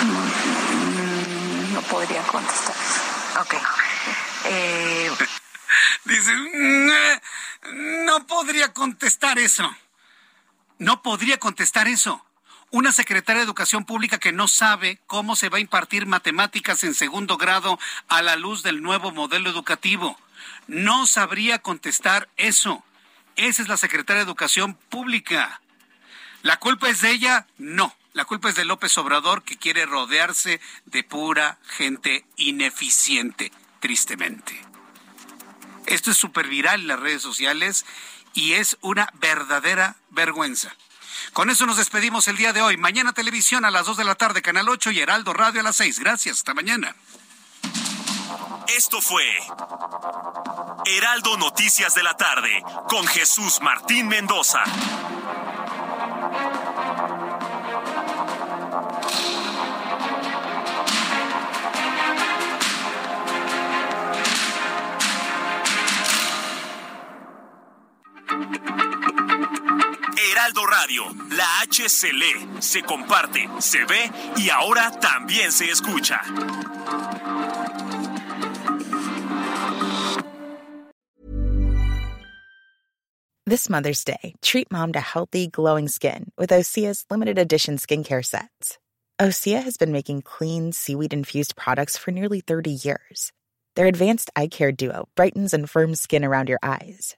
Mm, No podría contestar. Ok. Eh, Dice, "Mm, no podría contestar eso. No podría contestar eso. Una secretaria de Educación Pública que no sabe cómo se va a impartir matemáticas en segundo grado a la luz del nuevo modelo educativo. No sabría contestar eso. Esa es la secretaria de Educación Pública. ¿La culpa es de ella? No. La culpa es de López Obrador que quiere rodearse de pura gente ineficiente, tristemente. Esto es súper viral en las redes sociales y es una verdadera vergüenza. Con eso nos despedimos el día de hoy. Mañana televisión a las 2 de la tarde, Canal 8 y Heraldo Radio a las 6. Gracias, hasta mañana. Esto fue Heraldo Noticias de la tarde con Jesús Martín Mendoza. Heraldo Radio, la H se lee, se comparte, se ve y ahora también se escucha. This Mother's Day, treat mom to healthy, glowing skin with Osea's limited edition skincare sets. Osea has been making clean, seaweed infused products for nearly 30 years. Their advanced eye care duo brightens and firms skin around your eyes,